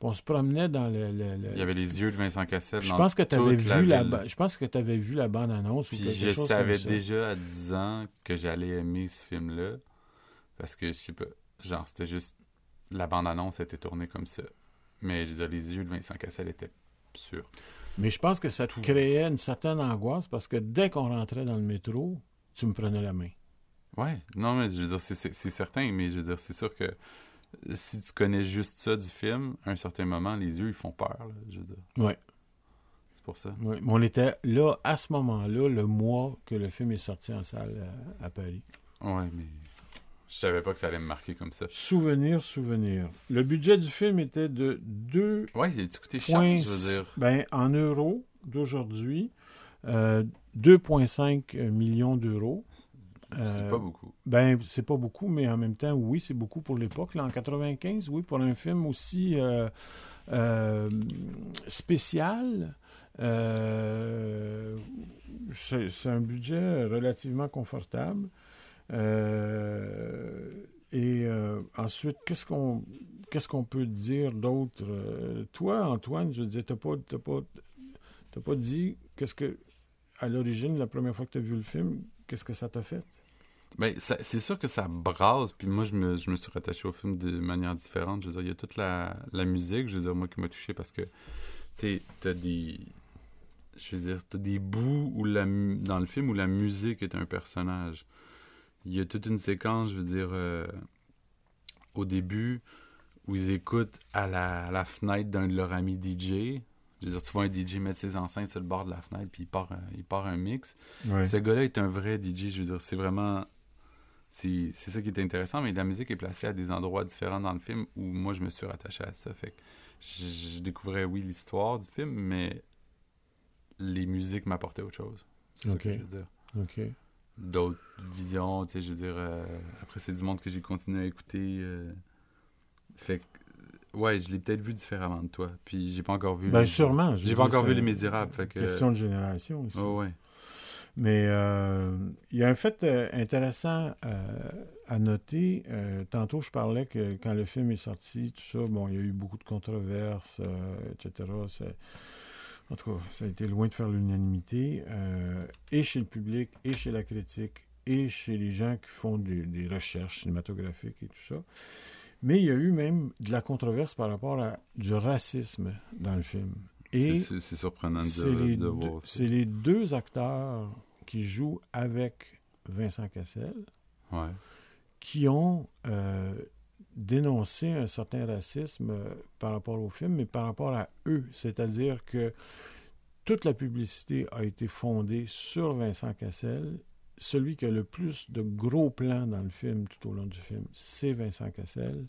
On se promenait dans le, Il y avait les yeux de Vincent Cassel. Je pense que tu avais vu la, je pense que avais vu la bande annonce ou quelque je savais déjà à 10 ans que j'allais aimer ce film-là, parce que je sais pas, genre c'était juste la bande annonce a été tournée comme ça, mais les yeux de Vincent Cassel étaient sûrs. Mais je pense que ça te créait une certaine angoisse parce que dès qu'on rentrait dans le métro, tu me prenais la main. Ouais, non, mais je veux dire, c'est certain, mais je veux dire, c'est sûr que si tu connais juste ça du film, à un certain moment, les yeux, ils font peur, je veux dire. Ouais. C'est pour ça. Oui, mais on était là, à ce moment-là, le mois que le film est sorti en salle à, euh, à Paris. Ouais, mais je savais pas que ça allait me marquer comme ça. Souvenir, souvenir. Le budget du film était de 2. Ouais, il a coûté cher, je veux dire. Ben, en euros d'aujourd'hui, 2,5 euh, millions d'euros. c'est euh, pas beaucoup. Ben, c'est pas beaucoup, mais en même temps, oui, c'est beaucoup pour l'époque. En 95, oui, pour un film aussi euh, spécial. c'est un budget relativement confortable. Euh, et euh, ensuite, qu'est-ce qu'on qu'est-ce qu'on peut dire d'autre? Euh, toi, Antoine, je veux dire, t'as pas, pas, pas dit qu'est-ce que, à l'origine, la première fois que tu as vu le film, qu'est-ce que ça t'a fait? Ben, c'est sûr que ça brasse, puis moi, je me, je me, suis rattaché au film de manière différente. Je veux dire, il y a toute la, la musique, je veux dire, moi, qui m'a touché parce que, tu t'as des... Je veux dire, t'as des bouts où la, dans le film où la musique est un personnage il y a toute une séquence, je veux dire, euh, au début, où ils écoutent à la, fenêtre d'un de leurs amis DJ. Je veux dire, tu vois un DJ mettre ses enceintes sur le bord de la fenêtre, puis il part, un, il part un mix. Ce gars-là est un vrai DJ, je veux dire, c'est vraiment... C'est ça qui est intéressant, mais la musique est placée à des endroits différents dans le film où moi, je me suis rattaché à ça. Fait que je, découvrais, oui, l'histoire du film, mais les musiques m'apportaient autre chose. C'est ça que je veux dire. OK d'autres visions, tu sais, je veux dire, euh, après c'est du monde que j'ai continué à écouter. Euh, fait que, ouais, je l'ai peut-être vu différemment de toi, puis j'ai pas encore vu... Ben sûrement. J'ai pas encore vu Les Misérables, fait que... Question de génération aussi. Oh, ouais. Mais euh, il y a un fait intéressant à noter. tantôt, je parlais que quand le film est sorti, tout ça, bon, il y a eu beaucoup de controverses, etc. En tout cas, ça a été loin de faire l'unanimité, euh, et chez le public, et chez la critique, et chez les gens qui font des, recherches cinématographiques et tout ça. Mais il y a eu même de la controverse par rapport à du racisme dans le film. Et c'est surprenant de, de, voir C'est les deux acteurs qui jouent avec Vincent Cassel qui ont euh, dénoncer un certain racisme euh, par rapport au film, mais par rapport à eux. C'est-à-dire que toute la publicité a été fondée sur Vincent Cassel. Celui qui a le plus de gros plans dans le film, tout au long du film, c'est Vincent Cassel.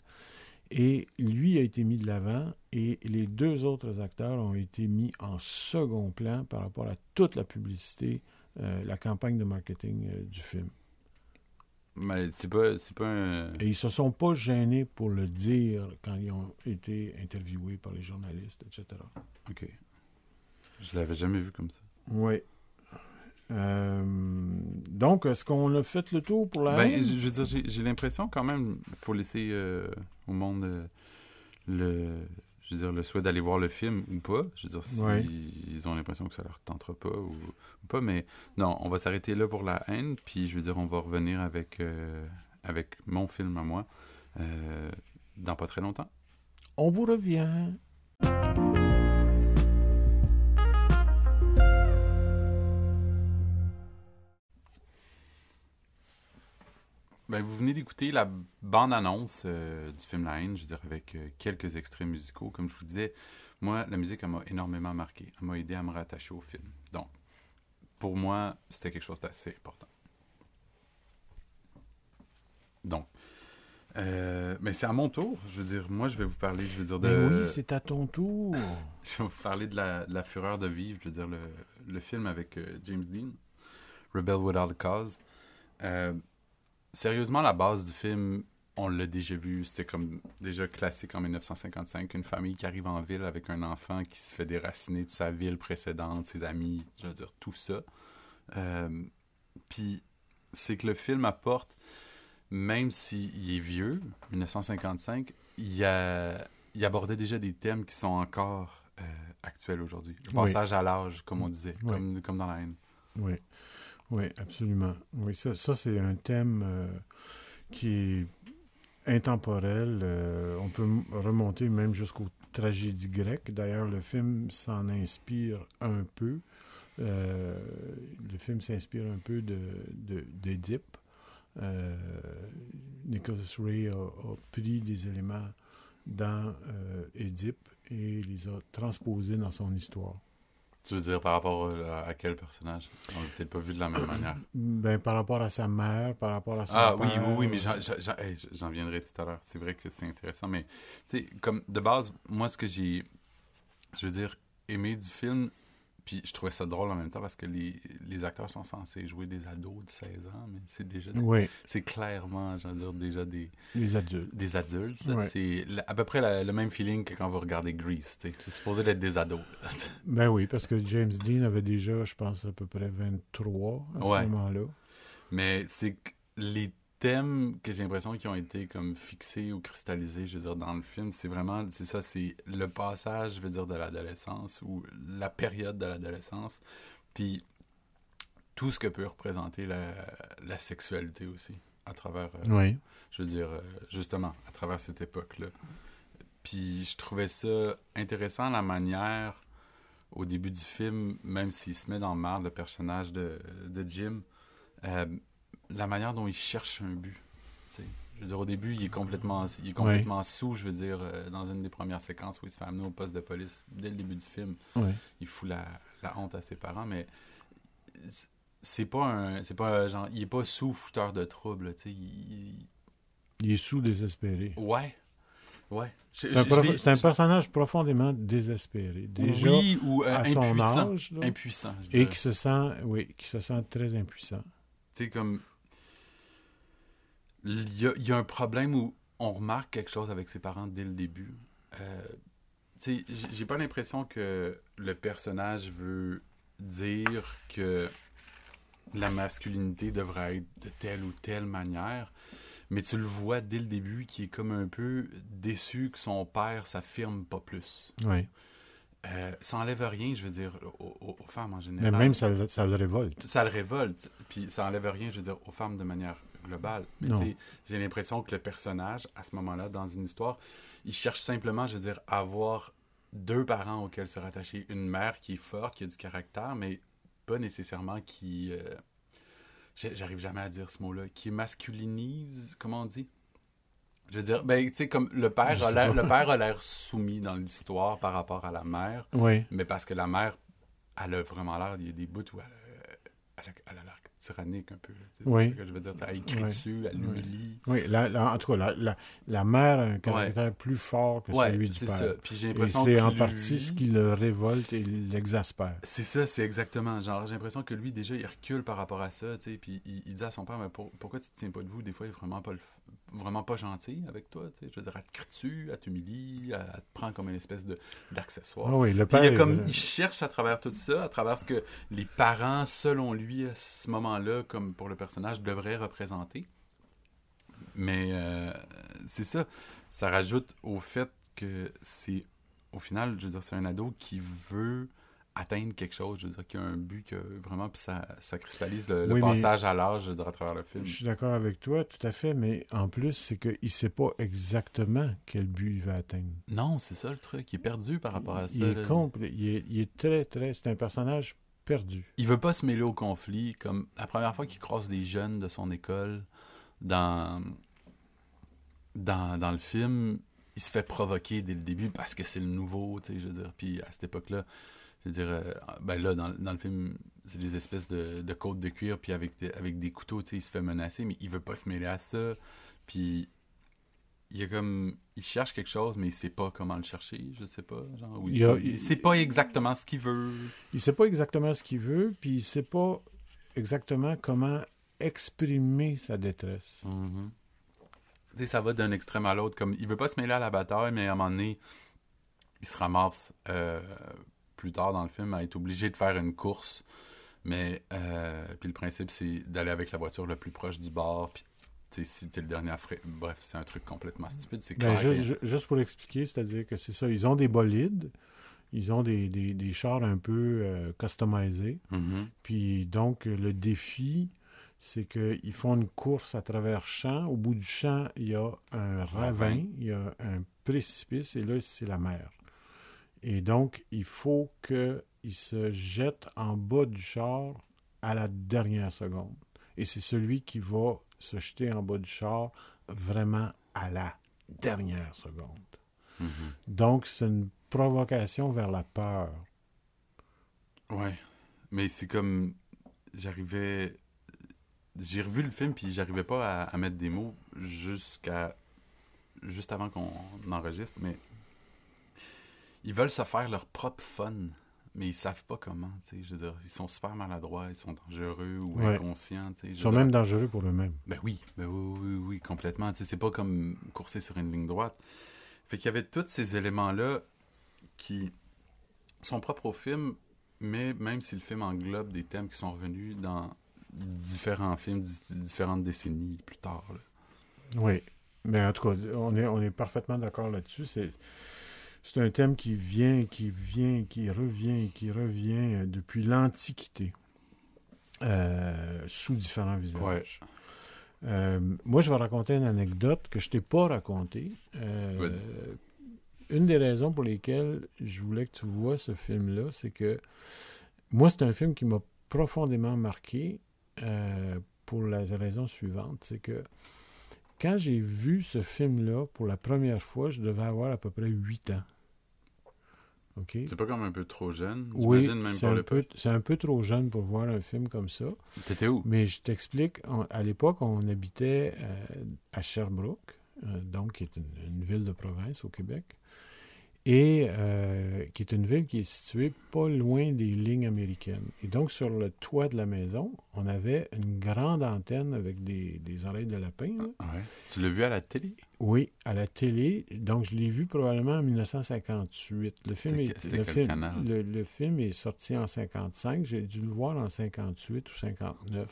Et lui a été mis de l'avant et les deux autres acteurs ont été mis en second plan par rapport à toute la publicité la campagne de marketing du film. Mais c'est pas, c'est pas un... Et ils se sont pas gênés pour le dire quand ils ont été interviewés par les journalistes, etc. OK. Je l'avais jamais vu comme ça. Oui. Euh, donc, est-ce qu'on a fait le tour pour la ben, Je veux dire, j'ai l'impression quand même il faut laisser euh, au monde euh, le, je veux dire, le souhait d'aller voir le film ou pas. Je veux dire, si ils ont l'impression que ça leur tentera pas ou, pas. Mais non, on va s'arrêter là pour la haine. Puis, je veux dire, on va revenir avec, avec mon film à moi dans pas très longtemps. On vous revient. Ben, vous venez d'écouter la bande-annonce euh, du film La haine, je veux dire, avec euh, quelques extraits musicaux. Comme je vous disais, moi, la musique, elle m'a énormément marqué. Elle m'a aidé à me rattacher au film. Donc, pour moi, c'était quelque chose d'assez important. Donc, euh, mais c'est à mon tour. Je veux dire, moi, je vais vous parler, je veux dire, de... Mais oui, c'est à ton tour. *laughs* je vais vous parler de la, fureur de vivre, je veux dire, le, le film avec James Dean, Rebel Without a Cause sérieusement, la base du film, on l'a déjà vu. C'était comme déjà classique en 1955. Une famille qui arrive en ville avec un enfant qui se fait déraciner de sa ville précédente, ses amis, je veux dire, tout ça. Euh, puis, c'est que le film apporte, même s'il est vieux, 1955, il, a, il abordait déjà des thèmes qui sont encore euh, actuels aujourd'hui. Le passage à l'âge, comme on disait, comme, comme dans la haine. Oui. Oui, absolument. Oui, ça, ça c'est un thème euh, qui est intemporel. Euh, on peut remonter même jusqu'aux tragédies grecques. D'ailleurs, le film s'en inspire un peu. Euh, le film s'inspire un peu d'Édipe. De, Nicholas Ray a, a, pris des éléments dans Édipe et les a transposés dans son histoire. Tu veux dire par rapport à, quel personnage? On l'a peut-être pas vu de la même *clears throat* manière. Ben, par rapport à sa mère, par rapport à son Ah oui, oui, oui, mais j'en viendrai tout à l'heure. C'est vrai que c'est intéressant, mais tu sais, comme de base, moi, ce que j'ai, je veux dire, aimé du film, puis je trouvais ça drôle en même temps parce que les, les acteurs sont censés jouer des ados de 16 ans, mais c'est déjà. oui. C'est clairement, dire, déjà des. Des adultes. Des adultes. C'est à peu près le même feeling que quand vous regardez Grease. C'est supposé être des ados. ben oui, parce que James Dean avait déjà, je pense, à peu près 23 à ce moment-là. Mais c'est que les thèmes que j'ai l'impression qui ont été comme fixés ou cristallisés, je veux dire, dans le film, c'est vraiment, c'est ça, c'est le passage, je veux dire, de l'adolescence ou la période de l'adolescence, puis tout ce que peut représenter la, la sexualité aussi, à travers, euh, oui. je veux dire, euh, justement, à travers cette époque-là. Puis je trouvais ça intéressant la manière, au début du film, même s'il se met dans le mar, le personnage de, de Jim, euh, la manière dont il cherche un but. Je veux dire, au début, il est complètement, il est complètement sous, je veux dire, euh, dans une des premières séquences où il se fait amener au poste de police dès le début du film. Il fout la, la, honte à ses parents, mais c'est pas un. C'est pas genre. Il est pas sous fouteur de trouble, tu sais. Il, il, est sous désespéré. Ouais. Ouais. C'est un, personnage profondément désespéré. Déjà, oui, ou euh, à son âge. impuissant. et qui se sent, oui, qui se sent très impuissant. Tu sais, comme il y, a, un problème où on remarque quelque chose avec ses parents dès le début. Euh, j'ai pas l'impression que le personnage veut dire que la masculinité devrait être de telle ou telle manière, mais tu le vois dès le début qui est comme un peu déçu que son père s'affirme pas plus. Oui. Euh, ça enlève rien, je veux dire, aux, femmes en général. Mais même ça, ça, le révolte. Ça le révolte, puis ça enlève rien, je veux dire, aux femmes de manière globale. Mais j'ai l'impression que le personnage, à ce moment-là, dans une histoire, il cherche simplement, je veux dire, à avoir deux parents auxquels se rattacher. Une mère qui est forte, qui a du caractère, mais pas nécessairement qui... Euh, j'arrive jamais à dire ce mot-là. Qui masculinise, comment on dit? Je veux dire, ben, tu sais, comme le père, a l'air, le père a l'air soumis dans l'histoire par rapport à la mère. Oui. Mais parce que la mère, elle a vraiment l'air, il y a des bouts où elle, a l'air tyrannique un peu. oui. ce que je veux dire. Elle écrit dessus, elle l'humilie. Oui, la, en tout cas, la, la, mère a un caractère plus fort que celui du père. Ça. Puis j'ai l'impression c'est en partie ce qui le révolte et l'exaspère. C'est ça, c'est exactement. Genre, j'ai l'impression que lui, déjà, il recule par rapport à ça, tu sais, puis il, dit à son père, mais pourquoi tu te tiens pas de vous? Des fois, il est vraiment pas, vraiment pas gentil avec toi, tu sais. Je veux dire, elle te crie dessus, elle t'humilie, elle te prend comme une espèce d'accessoire. Ah oui, le père... Il, comme, il cherche à travers tout ça, à travers ce que les parents, selon lui, à ce moment-là, comme pour le personnage, devraient représenter. Mais euh, c'est ça. Ça rajoute au fait que c'est, au final, je veux dire, c'est un ado qui veut atteindre quelque chose, je veux dire, qui a un but que vraiment, puis ça, ça cristallise le, passage à l'âge, à travers le film. Je suis d'accord avec toi, tout à fait, mais en plus, c'est qu'il ne sait pas exactement quel but il va atteindre. Non, c'est ça le truc, il est perdu par rapport à ça. Il est complet, il est, il est très, très, c'est un personnage perdu. Il veut pas se mêler au conflit, comme la première fois qu'il croise des jeunes de son école dans dans, dans le film, il se fait provoquer dès le début parce que c'est le nouveau, tu sais, je veux dire. Puis à cette époque-là, je veux dire, euh, ben là, dans, dans, le film, c'est des espèces de, de côtes de cuir, puis avec, des, avec des couteaux, tu sais, il se fait menacer, mais il veut pas se mêler à ça. Puis il a comme il cherche quelque chose mais il sait pas comment le chercher je sais pas genre il, il, sait, pas exactement ce qu'il veut il sait pas exactement ce qu'il veut puis il sait pas exactement comment exprimer sa détresse mm ça va d'un extrême à l'autre. Comme il veut pas se mêler à la bataille, mais à un moment donné, il se ramasse euh, plus tard dans le film à être obligé de faire une course. Mais euh, puis le principe, c'est d'aller avec la voiture le plus proche du bord. Puis si t'es le dernier à Bref, c'est un truc complètement stupide. C'est ben, juste pour expliquer, c'est-à-dire que c'est ça. Ils ont des bolides. Ils ont des, des, chars un peu euh, customisés. Mm-hmm. Puis donc, le défi, c'est qu'ils font une course à travers champs. Au bout du champ, il y a un ravin, il y a un précipice, et là, c'est la mer. Et donc, il faut qu'ils se jettent en bas du char à la dernière seconde. Et c'est celui qui va se jeter en bas du char vraiment à la dernière seconde. Mm-hmm. Donc, c'est une provocation vers la peur. Ouais. Mais c'est comme. J'arrivais j'ai revu le film puis j'arrivais pas à, mettre des mots jusqu'à juste avant qu'on enregistre, mais ils veulent se faire leur propre fun, mais ils savent pas comment. Je veux dire, ils sont super maladroits, ils sont dangereux ou inconscients. Ils sont même dangereux pour eux-mêmes. Ben oui, ben oui, oui, oui, complètement. C'est pas comme courser sur une ligne droite. Fait qu'il y avait tous ces éléments-là qui sont propres au film, mais même si le film englobe des thèmes qui sont revenus dans différents films, différentes décennies plus tard. Oui, mais en tout cas, on est, on est parfaitement d'accord là-dessus. C'est, c'est un thème qui vient, qui vient, qui revient, qui revient euh, depuis l'Antiquité, euh, sous différents visages. Euh, moi, je vais raconter une anecdote que je t'ai pas racontée. Une des raisons pour lesquelles je voulais que tu vois ce film-là, c'est que moi, c'est un film qui m'a profondément marqué euh, pour la raison suivante, c'est que quand j'ai vu ce film-là pour la première fois, je devais avoir à peu près 8 ans. C'est pas comme un peu trop jeune? Oui, c'est un, peu, un peu trop jeune pour voir un film comme ça. T'étais où? Mais je t'explique. À l'époque, on habitait euh, à Sherbrooke, euh, donc qui est une, ville de province au Québec et euh, qui est une ville qui est située pas loin des lignes américaines. Et donc, sur le toit de la maison, on avait une grande antenne avec des, oreilles de lapin. Tu l'as vu à la télé? Oui, à la télé. Donc, je l'ai vu probablement en 1958. Le film, est, le, film, le, film est sorti en 55. J'ai dû le voir en 58 ou 59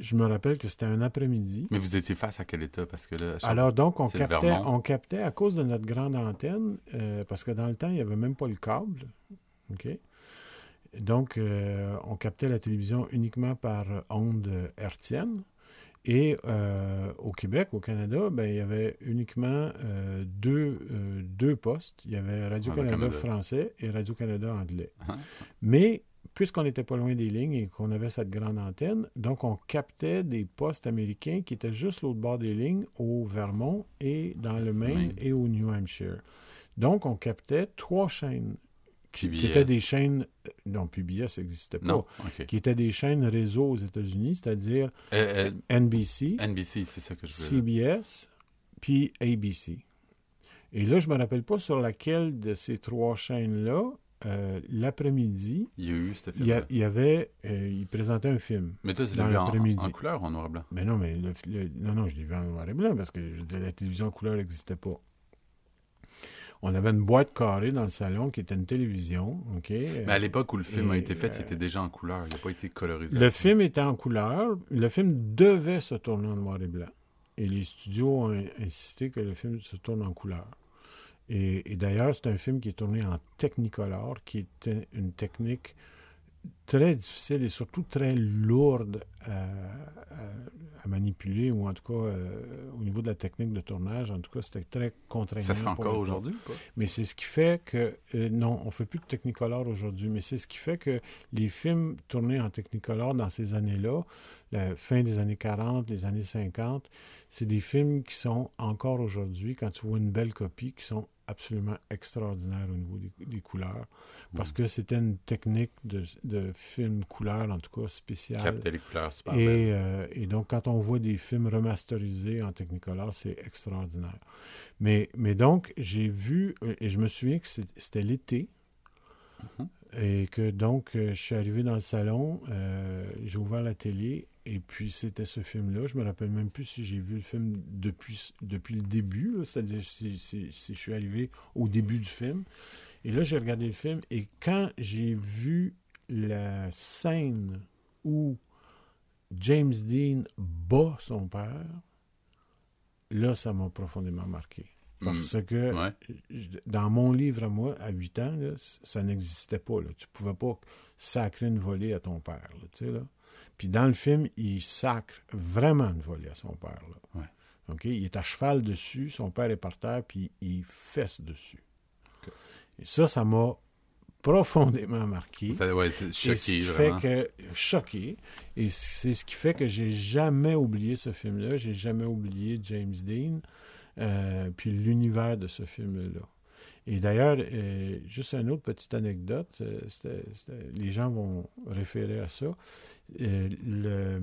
je me rappelle que c'était un après-midi. Mais vous étiez face à quel état? Parce que là, Alors donc, on captait, on captait à cause de notre grande antenne, euh, parce que dans le temps, il n'y avait même pas le câble. OK? Donc, euh, on captait la télévision uniquement par onde hertzienne. Et euh, au Québec, au Canada, ben, il y avait uniquement deux, deux postes. Il y avait Radio-Canada français et Radio-Canada anglais. Uh-huh. Mais puisqu'on n'était pas loin des lignes et qu'on avait cette grande antenne, donc on captait des postes américains qui étaient juste l'autre bord des lignes au Vermont et dans le Maine et au New Hampshire. Donc on captait trois chaînes qui, étaient des chaînes, euh, non, PBS n'existait pas, qui étaient des chaînes réseau aux États-Unis, c'est-à-dire NBC, NBC, c'est ça que je CBS, puis ABC. Et là, je ne me rappelle pas sur laquelle de ces trois chaînes-là, euh, l'après-midi, il y a eu il y, y avait, euh, il présentait un film. Mais toi, tu l'as vu en, en, couleur ou en noir et blanc? Mais non, mais non, non, je l'ai vu en noir et blanc parce que je disais, la télévision en couleur n'existait pas. On avait une boîte carrée dans le salon qui était une télévision. ok? Mais à l'époque où le film a été fait, il était déjà en couleur. Il n'a pas été colorisé. Le film était en couleur. Le film devait se tourner en noir et blanc. Et les studios ont insisté que le film se tourne en couleur. Et, d'ailleurs, c'est un film qui est tourné en Technicolor, qui est une technique très difficile et surtout très lourde à, manipuler, ou en tout cas euh, au niveau de la technique de tournage, en tout cas c'était très contraignant. Ça se fait encore aujourd'hui Mais c'est ce qui fait que, euh, non, on ne fait plus de Technicolor aujourd'hui, mais c'est ce qui fait que les films tournés en Technicolor dans ces années-là, la fin des années 40, les années 50, c'est des films qui sont encore aujourd'hui, quand tu vois une belle copie, qui sont absolument extraordinaire au niveau des, couleurs, parce mm. que c'était une technique de, de, film couleur, en tout cas spéciale. Capter les couleurs, super et, euh, et donc, quand on voit des films remasterisés en Technicolor, c'est extraordinaire. Mais, mais donc, j'ai vu, euh, et je me souviens que c'était l'été, mm-hmm. et que donc, euh, je suis arrivé dans le salon, j'ai ouvert la télé, et puis, c'était ce film-là. Je me rappelle même plus si j'ai vu le film depuis, depuis le début, c'est-à-dire si, je suis arrivé au début du film. Et là, j'ai regardé le film, et quand j'ai vu la scène où James Dean bat son père, là, ça m'a profondément marqué. Parce hmm. que dans mon livre à moi, à 8 ans, ça n'existait pas. Là. Tu ne pouvais pas sacrer une volée à ton père. tu sais, là. Puis dans le film, il sacre vraiment une volée à son père. Là. Il est à cheval dessus, son père est par terre, puis il fesse dessus. Et ça, ça m'a profondément marqué. Ça, ouais, c'est choqué, fait que choqué. Et c'est ce qui fait que j'ai jamais oublié ce film-là. J'ai jamais oublié James Dean, euh, puis l'univers de ce film-là. Et d'ailleurs, euh, juste une autre petite anecdote, euh, les gens vont référer à ça. Euh,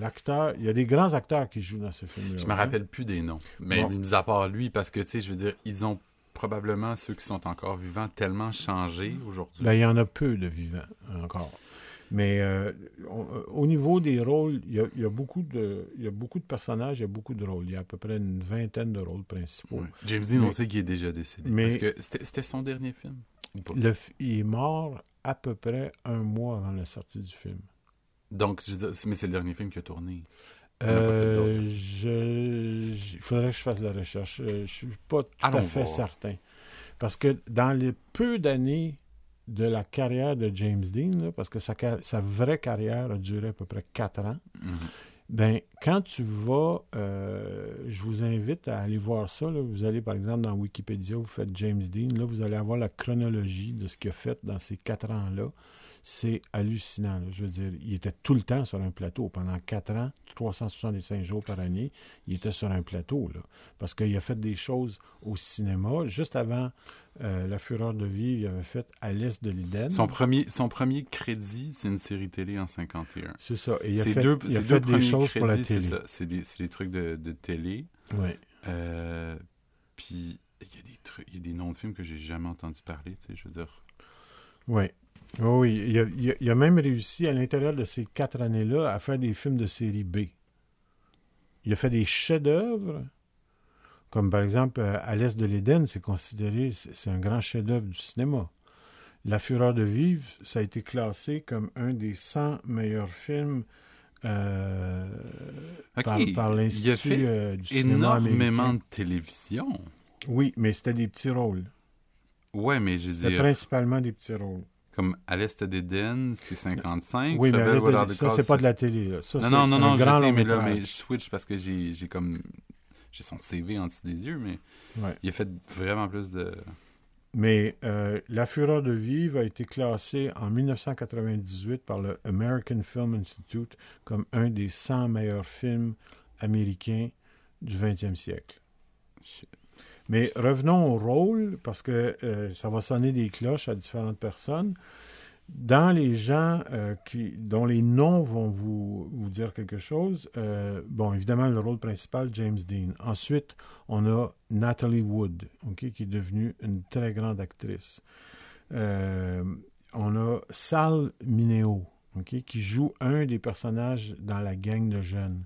l'acteur, il y a des grands acteurs qui jouent dans ce film-là. Je me rappelle plus des noms, mais mis à part lui, parce que, tu sais, je veux dire, ils ont probablement, ceux qui sont encore vivants, tellement changé aujourd'hui. Ben, il y en a peu de vivants encore. Mais euh, euh, au niveau des rôles, il y, a, beaucoup de, y a beaucoup de personnages, il y a beaucoup de rôles. Il y a à peu près une vingtaine de rôles principaux. James Dean, on sait qu'il est déjà décédé. Mais parce que c'était son dernier film. il est mort à peu près un mois avant la sortie du film. Donc, mais c'est le dernier film qu'il a tourné. Euh, il faudrait que je fasse la recherche. Je ne suis pas tout à fait certain. Parce que dans les peu d'années de la carrière de James Dean, parce que sa, sa, vraie carrière a duré à peu près quatre ans, mhm. ben, quand tu vas, euh, je vous invite à aller voir ça. Vous allez, par exemple, dans Wikipédia, vous faites James Dean. Là, vous allez avoir la chronologie de ce qu'il a fait dans ces quatre ans-là c'est hallucinant. Je veux dire, il était tout le temps sur un plateau. Pendant quatre ans, 365 jours par année, il était sur un plateau. Là, parce qu'il a fait des choses au cinéma. Juste avant euh, La Fureur de vivre, il avait fait À l'Est de l'Éden. Son premier, son premier crédit, c'est une série télé en 51. C'est ça. Et il a fait, deux, il a fait des choses pour la télé. C'est des, des, trucs de, de télé. Oui. Euh, puis il y a des trucs, il y a des noms de films que j'ai jamais entendu parler, tu sais, je veux dire. Oui. Oui, il a, même réussi à l'intérieur de ces quatre années-là à faire des films de série B. Il a fait des chefs-d'œuvre, comme par exemple euh, À l'Est de l'Éden, c'est considéré, c'est un grand chef-d'œuvre du cinéma. La Fureur de vivre, ça a été classé comme un des 100 meilleurs films euh, par, l'Institut euh, du cinéma énormément de télévision. Oui, mais c'était des petits rôles. Ouais, mais je C'était principalement des petits rôles. Comme à l'Est d'Éden, c'est 55. Oui, mais à ça, c'est pas de la télé. Ça, non, non, non, non, je sais, mais là, mais je switch parce que j'ai comme... J'ai son CV en dessous des yeux, mais il a fait vraiment plus de... Mais euh, La Fureur de vivre a été classé en 1998 par le American Film Institute comme un des 100 meilleurs films américains du 20e siècle. Mais revenons au rôle, parce que euh, ça va sonner des cloches à différentes personnes. Dans les gens euh, qui, dont les noms vont vous, vous dire quelque chose, euh, bon, évidemment, le rôle principal, James Dean. Ensuite, on a Natalie Wood, qui est devenue une très grande actrice. on a Sal Mineo, qui joue un des personnages dans la gang de jeunes.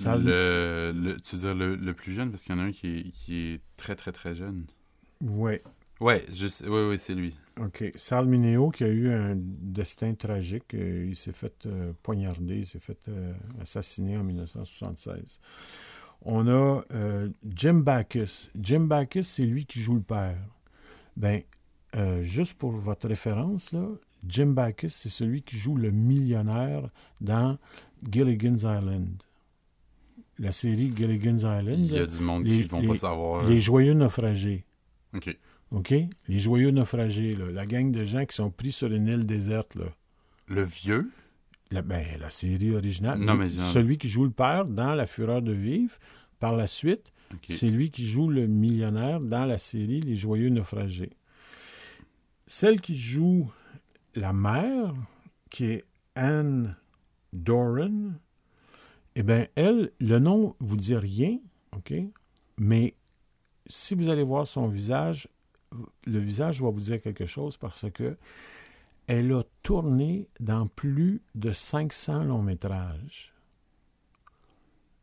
Le, tu veux dire le, plus jeune, parce qu'il y en a un qui est, qui est très, très, très jeune. Oui. Ouais, ouais, ouais, c'est lui. OK. Sal Mineo, qui a eu un destin tragique. Euh, il s'est fait euh, poignarder, il s'est fait euh, assassiner en 1976. On a Jim Backus. Jim Backus, c'est lui qui joue le père. Ben, juste pour votre référence, là, Jim Backus, c'est celui qui joue le millionnaire dans Gilligan's Island la série Gilligan's Island. Il y a du monde qui ne vont pas savoir. Les joyeux naufragés. OK. OK? Les joyeux naufragés, là, la gang de gens qui sont pris sur une île déserte. Là. Le vieux? La, ben, la série originale. Non, mais... Celui qui joue le père dans La Fureur de vivre. Par la suite, c'est lui qui joue le millionnaire dans la série Les joyeux naufragés. Celle qui joue la mère, qui est Anne Doran, eh bien, elle, le nom vous dit rien, OK? Mais si vous allez voir son visage, le visage va vous dire quelque chose parce que elle a tourné dans plus de 500 longs métrages.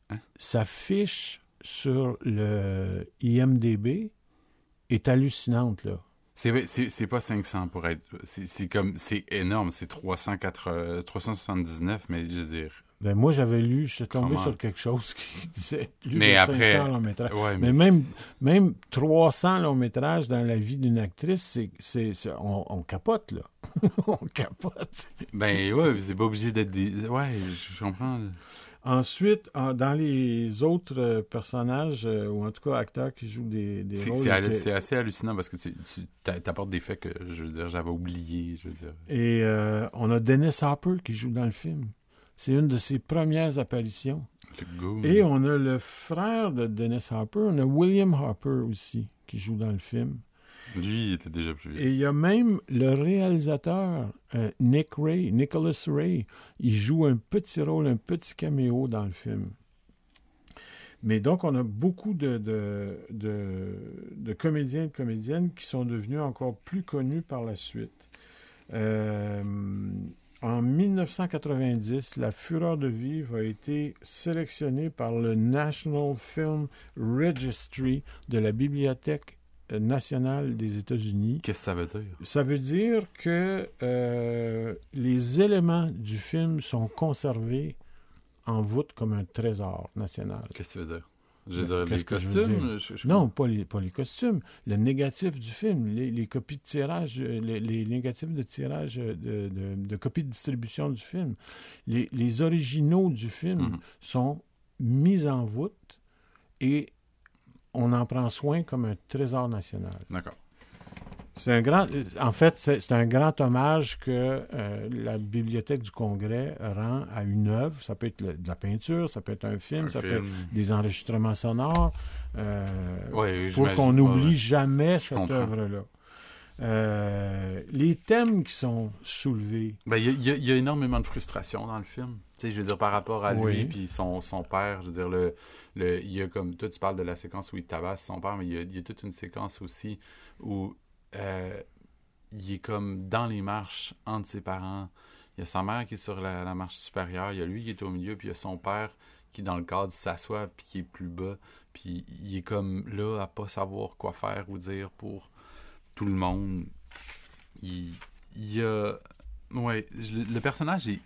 Hein? Sa fiche sur le IMDB est hallucinante, là. C'est pas 500 pour être. C'est comme. C'est énorme. C'est 379, mais je veux dire. Ben moi, j'avais lu, je suis tombé sur quelque chose qui *laughs* disait plus mais de 500 longs métrages. mais... même, même 300 longs métrages dans la vie d'une actrice, c'est, on, capote, là. *laughs* on capote. Ben ouais, c'est pas obligé d'être des... Ouais, je comprends. Ensuite, dans les autres euh, personnages, euh, ou en tout cas acteurs qui jouent des, des rôles... C'est, assez hallucinant parce que tu, tu apportes des faits que, je veux dire, j'avais oubliés, je veux dire. Et euh, on a Dennis Hopper qui joue dans le film. C'est une de ses premières apparitions. Et on a le frère de Dennis Hopper, on a William Hopper aussi, qui joue dans le film. Lui, il était déjà plus vieux. Et il y a même le réalisateur, euh, Nick Ray, Nicholas Ray. Il joue un petit rôle, un petit caméo dans le film. Mais donc, on a beaucoup de, de, de, comédiens et de comédiennes qui sont devenus encore plus connus par la suite. Euh, en 1990, La Fureur de vivre a été sélectionnée par le National Film Registry de la Bibliothèque nationale des États-Unis. Qu'est-ce que ça veut dire? Ça veut dire que euh, les éléments du film sont conservés en voûte comme un trésor national. Qu'est-ce que ça veut dire? Je veux dire, les costumes? non, pas les, pas les costumes. Le négatif du film, les, copies de tirage, euh, les, négatifs de tirage, euh, de, de, copies de distribution du film. Les, originaux du film mhm. sont mis en voûte et on en prend soin comme un trésor national. D'accord. C'est un grand, en fait, c'est un grand hommage que euh, la Bibliothèque du Congrès rend à une œuvre. Ça peut être de la peinture, ça peut être un film, ça peut être des enregistrements sonores, euh, pour qu'on n'oublie jamais cette œuvre-là. Euh, les thèmes qui sont soulevés. Ben, il y, a énormément de frustration dans le film. Tu sais, je veux dire, par rapport à lui et son, son père, je veux dire, le, le, il y a comme, toi, tu parles de la séquence où il tabasse son père, mais y il y a toute une séquence aussi où euh, il est comme dans les marches entre ses parents. Il y a sa mère qui est sur la, marche supérieure, il y a lui qui est au milieu, puis il y a son père qui, dans le cadre, s'assoit, puis qui est plus bas. Puis il est comme là à pas savoir quoi faire ou dire pour tout le monde. Il, y a. Ouais, le personnage est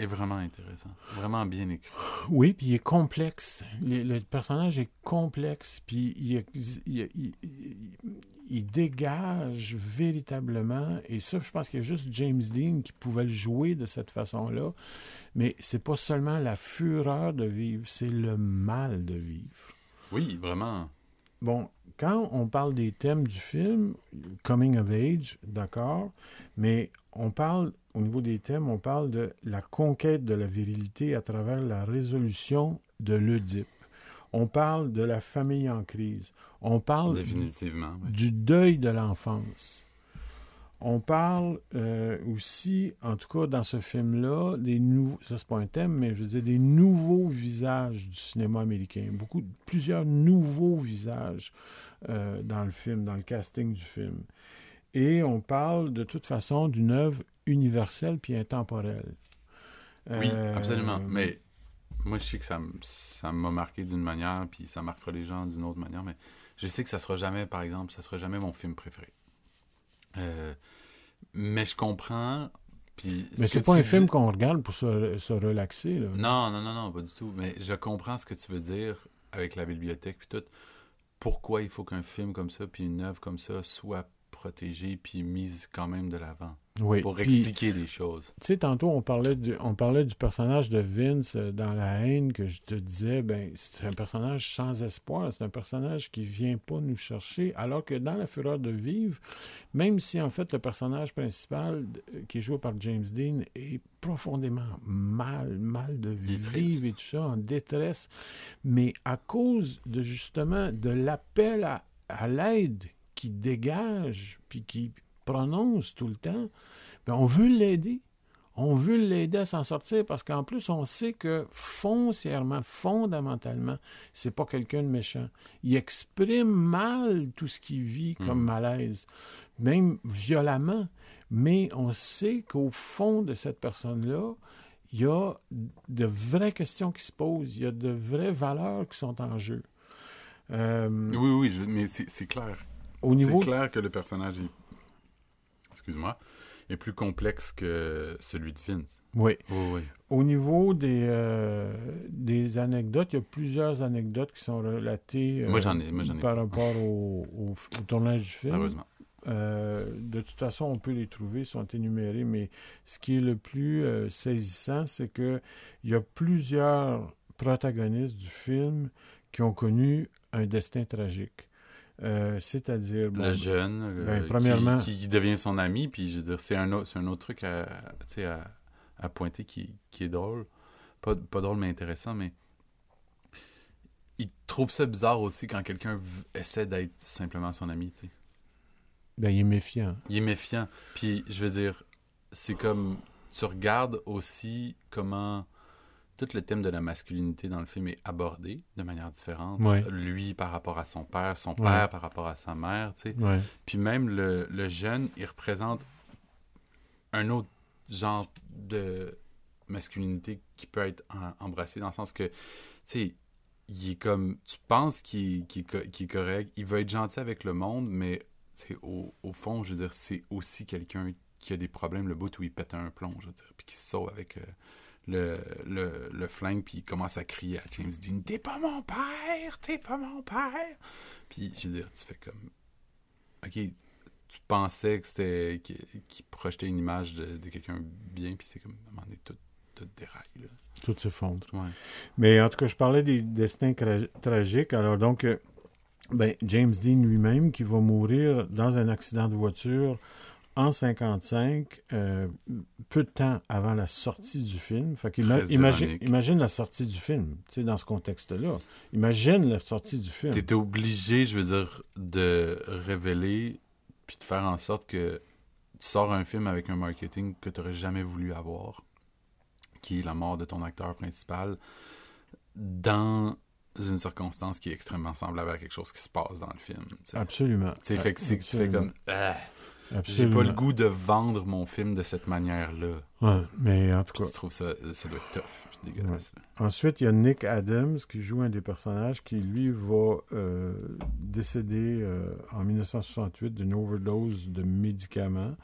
est vraiment intéressant, vraiment bien écrit. Oui, puis il est complexe. Le, personnage est complexe, puis il, il, dégage véritablement. Et ça, je pense qu'il y a juste James Dean qui pouvait le jouer de cette façon-là. Mais c'est pas seulement la fureur de vivre, c'est le mal de vivre. Oui, vraiment. Bon, quand on parle des thèmes du film, Coming of Age, d'accord, mais on parle, au niveau des thèmes, on parle de la conquête de la virilité à travers la résolution de l'Oedipe. On parle de la famille en crise. On parle Définitivement, du deuil de l'enfance. On parle euh, aussi, en tout cas dans ce film-là, des nouveaux, ça c'est pas un thème, mais je veux dire des nouveaux visages du cinéma américain. Beaucoup, plusieurs nouveaux visages euh, dans le film, dans le casting du film. Et on parle de toute façon d'une œuvre universelle puis intemporelle. Oui, euh, absolument. Mais moi, je sais que ça, m'a marqué d'une manière, puis ça marquera les gens d'une autre manière, mais je sais que ça sera jamais, par exemple, ça sera jamais mon film préféré. Euh, mais je comprends. Puis mais c'est pas un film qu'on regarde pour se, relaxer. Là. Non, non, non, non, pas du tout. Mais je comprends ce que tu veux dire avec la bibliothèque puis tout. Pourquoi il faut qu'un film comme ça puis une œuvre comme ça soit protégée puis mise quand même de l'avant pour expliquer des choses. Tu sais, tantôt, on parlait, du, on parlait du personnage de Vince euh, dans La haine, que je te disais, ben, c'est un personnage sans espoir, c'est un personnage qui vient pas nous chercher, alors que dans La fureur de vivre, même si en fait le personnage principal, euh, qui est joué par James Dean, est profondément mal, mal de vivre et tout ça, en détresse, mais à cause de justement de l'appel à, à l'aide qui dégage, puis qui prononce tout le temps, bien, on veut l'aider. On veut l'aider à s'en sortir parce qu'en plus, on sait que foncièrement, fondamentalement, c'est pas quelqu'un de méchant. Il exprime mal tout ce qu'il vit comme hmm. malaise, même violemment. Mais on sait qu'au fond de cette personne-là, il y a de vraies questions qui se posent, il y a de vraies valeurs qui sont en jeu. Euh, oui, oui, mais c'est clair. Au niveau... C'est clair que le personnage est excuse-moi, est plus complexe que celui de Vince. Oui. Au niveau des, euh, des anecdotes, il y a plusieurs anecdotes qui sont relatées euh, par rapport au, tournage du film. Heureusement. Euh, de toute façon, on peut les trouver, ils sont énumérés, mais ce qui est le plus saisissant, c'est que il y a plusieurs protagonistes du film qui ont connu un destin tragique. Euh, c'est-à-dire. le jeune, euh, ben, premièrement... qui, devient son ami, puis je veux dire, c'est un, autre, un autre truc à, à, à pointer qui, qui, est drôle. Pas, pas drôle, mais intéressant, mais il trouve ça bizarre aussi quand quelqu'un essaie d'être simplement son ami, tu sais. Ben, il est méfiant. Il est méfiant. Puis, je veux dire, c'est comme. Tu regardes aussi comment tout le thème de la masculinité dans le film est abordé de manière différente. Lui par rapport à son père, son père par rapport à sa mère, tu sais. Puis même le, le, jeune, il représente un autre genre de masculinité qui peut être embrassé dans le sens que, tu sais, il est comme, tu penses qu'il est, correct, il veut être gentil avec le monde, mais au, au fond, je veux dire, c'est aussi quelqu'un qui a des problèmes, le bout où il pète un plomb, je veux dire, puis qui se sauve avec... Euh, le, le, le flingue, puis il commence à crier à James Dean T'es pas mon père, t'es pas mon père. Puis je veux dire, tu fais comme Ok, tu pensais que c'était qu'il projetait une image de, de quelqu'un bien, puis c'est comme à un moment donné, tout, tout déraille. Là. Tout s'effondre. Ouais. Mais en tout cas, je parlais des destins tragiques. Alors donc, euh, ben, James Dean lui-même qui va mourir dans un accident de voiture en 55, euh, peu de temps avant la sortie du film. Fait imagine, imagine la sortie du film, tu sais, dans ce contexte-là. Imagine la sortie du film. Tu étais obligé, je veux dire, de révéler puis de faire en sorte que tu sors un film avec un marketing que tu n'aurais jamais voulu avoir, qui est la mort de ton acteur principal, dans une circonstance qui est extrêmement semblable à quelque chose qui se passe dans le film. Absolument. Tu fait que fais comme... Ah, j'ai pas le goût de vendre mon film de cette manière-là. Ouais, mais en tout cas. Je trouve ça, ça doit être tough, dégueulasse. Ensuite, il y a Nick Adams qui joue un des personnages qui, lui, va euh, décéder euh, en 1968 d'une overdose de médicaments.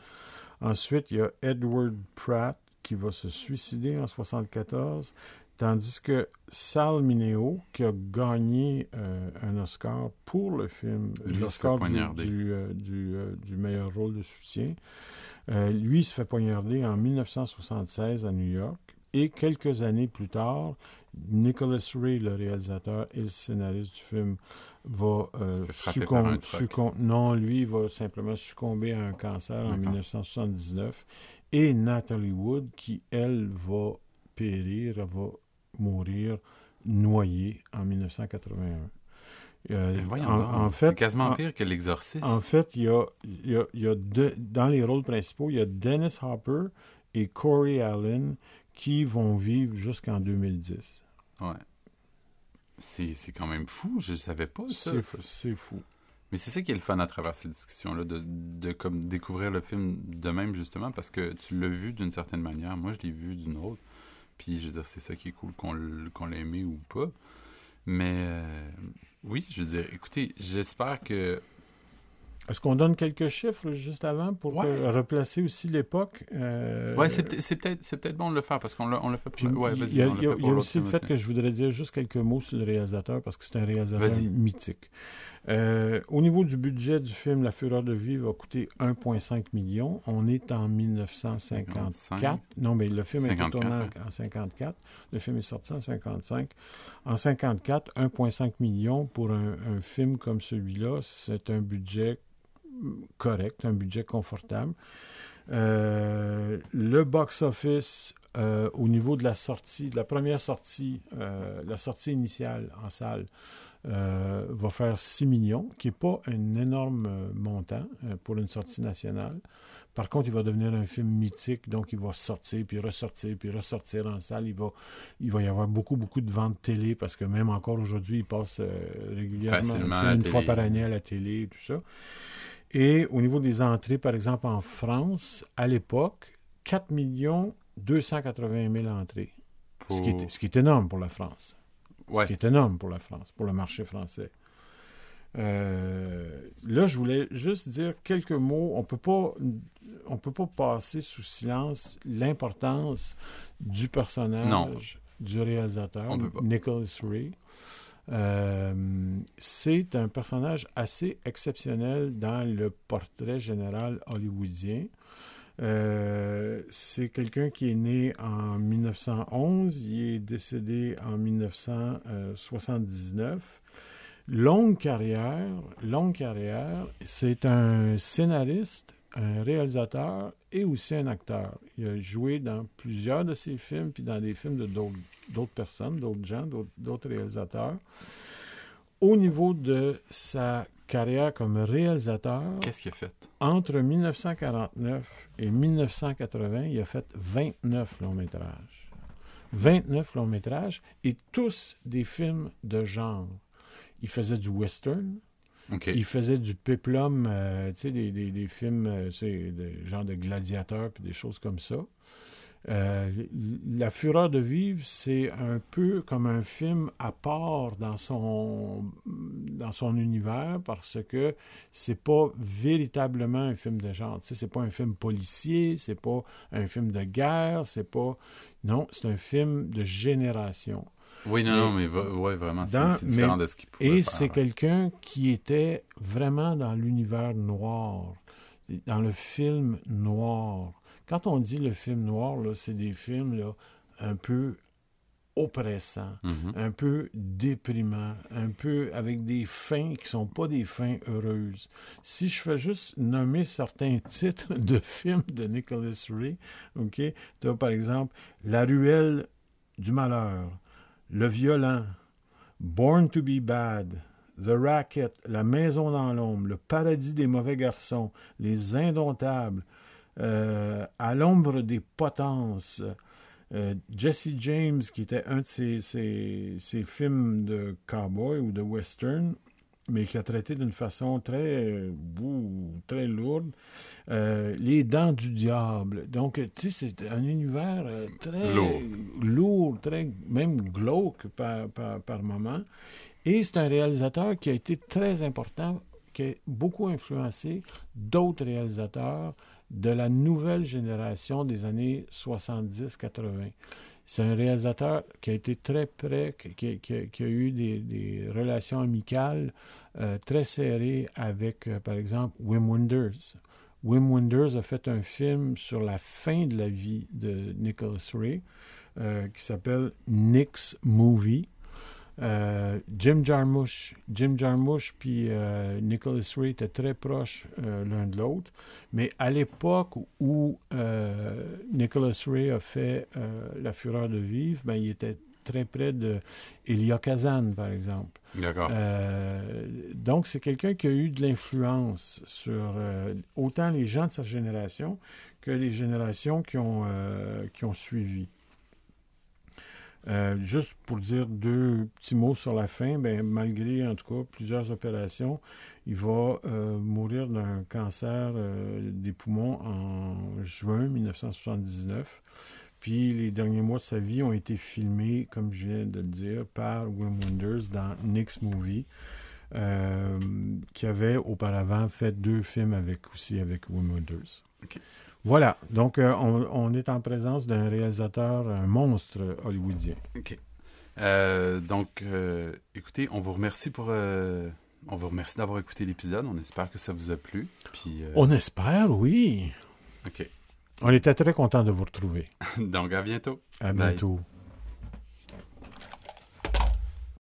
Ensuite, il y a Edward Pratt qui va se suicider en 1974. Tandis que Sal Mineo, qui a gagné euh, un Oscar pour le film, l'Oscar du, euh, euh, du, meilleur rôle de soutien, lui se fait poignarder en 1976 à New York. Et quelques années plus tard, Nicholas Ray, le réalisateur et le scénariste du film, va succomber. non, lui, va simplement succomber à un cancer en 1979. Et Natalie Wood, qui, elle, va périr, va mourir noyé en 1981. Euh, en, fait, c'est quasiment pire que l'exorciste. En fait, il y a, il y a, deux, dans les rôles principaux, il y a Dennis Hopper et Corey Allen qui vont vivre jusqu'en 2010. Ouais. C'est quand même fou, je ne savais pas ça. C'est fou. Mais c'est ça qui est le fun à travers ces discussions-là, de, de, comme découvrir le film de même, justement, parce que tu l'as vu d'une certaine manière. Moi, je l'ai vu d'une autre. Puis, je veux dire, c'est ça qui est cool, qu'on l'ait aimé ou pas. Mais, euh, oui, je veux dire, écoutez, j'espère que est-ce qu'on donne quelques chiffres juste avant pour replacer aussi l'époque? Euh... Oui, c'est peut-être peut bon de le faire parce qu'on l'a fait pour... Ouais, il y a, y a, y a aussi le fait que je voudrais dire juste quelques mots sur le réalisateur parce que c'est un réalisateur mythique. Euh, au niveau du budget du film La Fureur de vivre a coûté 1,5 million. On est en 1954. Non, mais le film est tourné en 54. Le film est sorti en 55. En 54, 1,5 million pour un, un film comme celui-là, c'est un budget correct, un budget confortable. Euh, le box-office, euh, au niveau de la sortie, de la première sortie, euh, la sortie initiale en salle, va faire 6 millions, qui n'est pas un énorme montant pour une sortie nationale. Par contre, il va devenir un film mythique, donc il va sortir, puis ressortir, puis ressortir en salle. Il va, il va y avoir beaucoup, beaucoup de ventes télé, parce que même encore aujourd'hui, il passe régulièrement, une fois par année à la télé, tout ça. Et au niveau des entrées, par exemple, en France, à l'époque, 4 280 000 entrées. Ce, qui est, ce, qui est, énorme pour la France. Ce qui est énorme pour la France, pour le marché français. Euh, là, je voulais juste dire quelques mots. On peut pas, on peut pas passer sous silence l'importance du personnage du réalisateur, Nicholas Ray. Euh, c'est un personnage assez exceptionnel dans le portrait général hollywoodien. Euh, c'est quelqu'un qui est né en 1911, il est décédé en 1979. Longue carrière, longue carrière. C'est un scénariste, un réalisateur et aussi un acteur. Il a joué dans plusieurs de ses films, puis dans des films de d'autres personnes, d'autres gens, d'autres réalisateurs. Au niveau de sa carrière comme réalisateur, qu'est-ce qu'il a fait? Entre 1949 et 1980, il a fait 29 longs métrages. 29 longs métrages et tous des films de genre. Il faisait du western, il faisait du peplum, euh, tu sais, des, des, films, euh, genre de gladiateurs, puis des choses comme ça. Euh, la fureur de vivre, c'est un peu comme un film à part dans son, dans son univers parce que c'est pas véritablement un film de genre. Tu sais, c'est pas un film policier, c'est pas un film de guerre, c'est pas. Non, c'est un film de génération. Oui, non, non, mais ouais, vraiment, c'est différent de ce qu'il pouvait Et c'est quelqu'un qui était vraiment dans l'univers noir, dans le film noir. Quand on dit le film noir, c'est des films là, un peu oppressants, mm-hmm. un peu déprimants, un peu avec des fins qui sont pas des fins heureuses. Si je fais juste nommer certains *laughs* titres de films de Nicholas Ray, OK, tu as par exemple La ruelle du malheur, le Violent, Born to be Bad, The Racket, La Maison dans l'ombre, Le Paradis des mauvais garçons, Les Indomptables, euh, À l'ombre des potences, euh, Jesse James, qui était un de ses, films de cowboy ou de western, mais qui a traité d'une façon très, très lourde. Euh, les dents du diable. Donc, tu sais, c'est un univers euh, très lourd. très même glauque par, par, par moment. Et c'est un réalisateur qui a été très important, qui a beaucoup influencé d'autres réalisateurs de la nouvelle génération des années 70-80. C'est un réalisateur qui a été très près, qui, a eu des, relations amicales euh, très serrées avec, euh, par exemple, Wim Wenders. Wim Wenders a fait un film sur la fin de la vie de Nicholas Ray euh, qui s'appelle Nick's Movie. Euh, Jim Jarmusch, Jim Jarmusch puis euh, Nicholas Ray étaient très proches euh, l'un de l'autre, mais à l'époque où Nicholas Ray a fait La Fureur de vivre, ben, il était très près de Elia Kazan, par exemple. D'accord. Donc, c'est quelqu'un qui a eu de l'influence sur autant les gens de sa génération que les générations qui ont, qui ont suivi. Juste pour dire deux petits mots sur la fin, ben, malgré en tout cas plusieurs opérations, il va mourir d'un cancer des poumons en juin 1979. Puis les derniers mois de sa vie ont été filmés, comme je viens de le dire, par Wim Wenders dans Nick's Movie, euh, qui avait auparavant fait deux films avec aussi avec Wim Wenders. Voilà, donc euh, on, est en présence d'un réalisateur, un monstre hollywoodien. OK. Euh, donc, écoutez, on vous remercie pour... on vous remercie d'avoir écouté l'épisode. On espère que ça vous a plu. Puis, On espère, oui. OK. On était très content de vous retrouver. *laughs* Donc, à bientôt. À bientôt.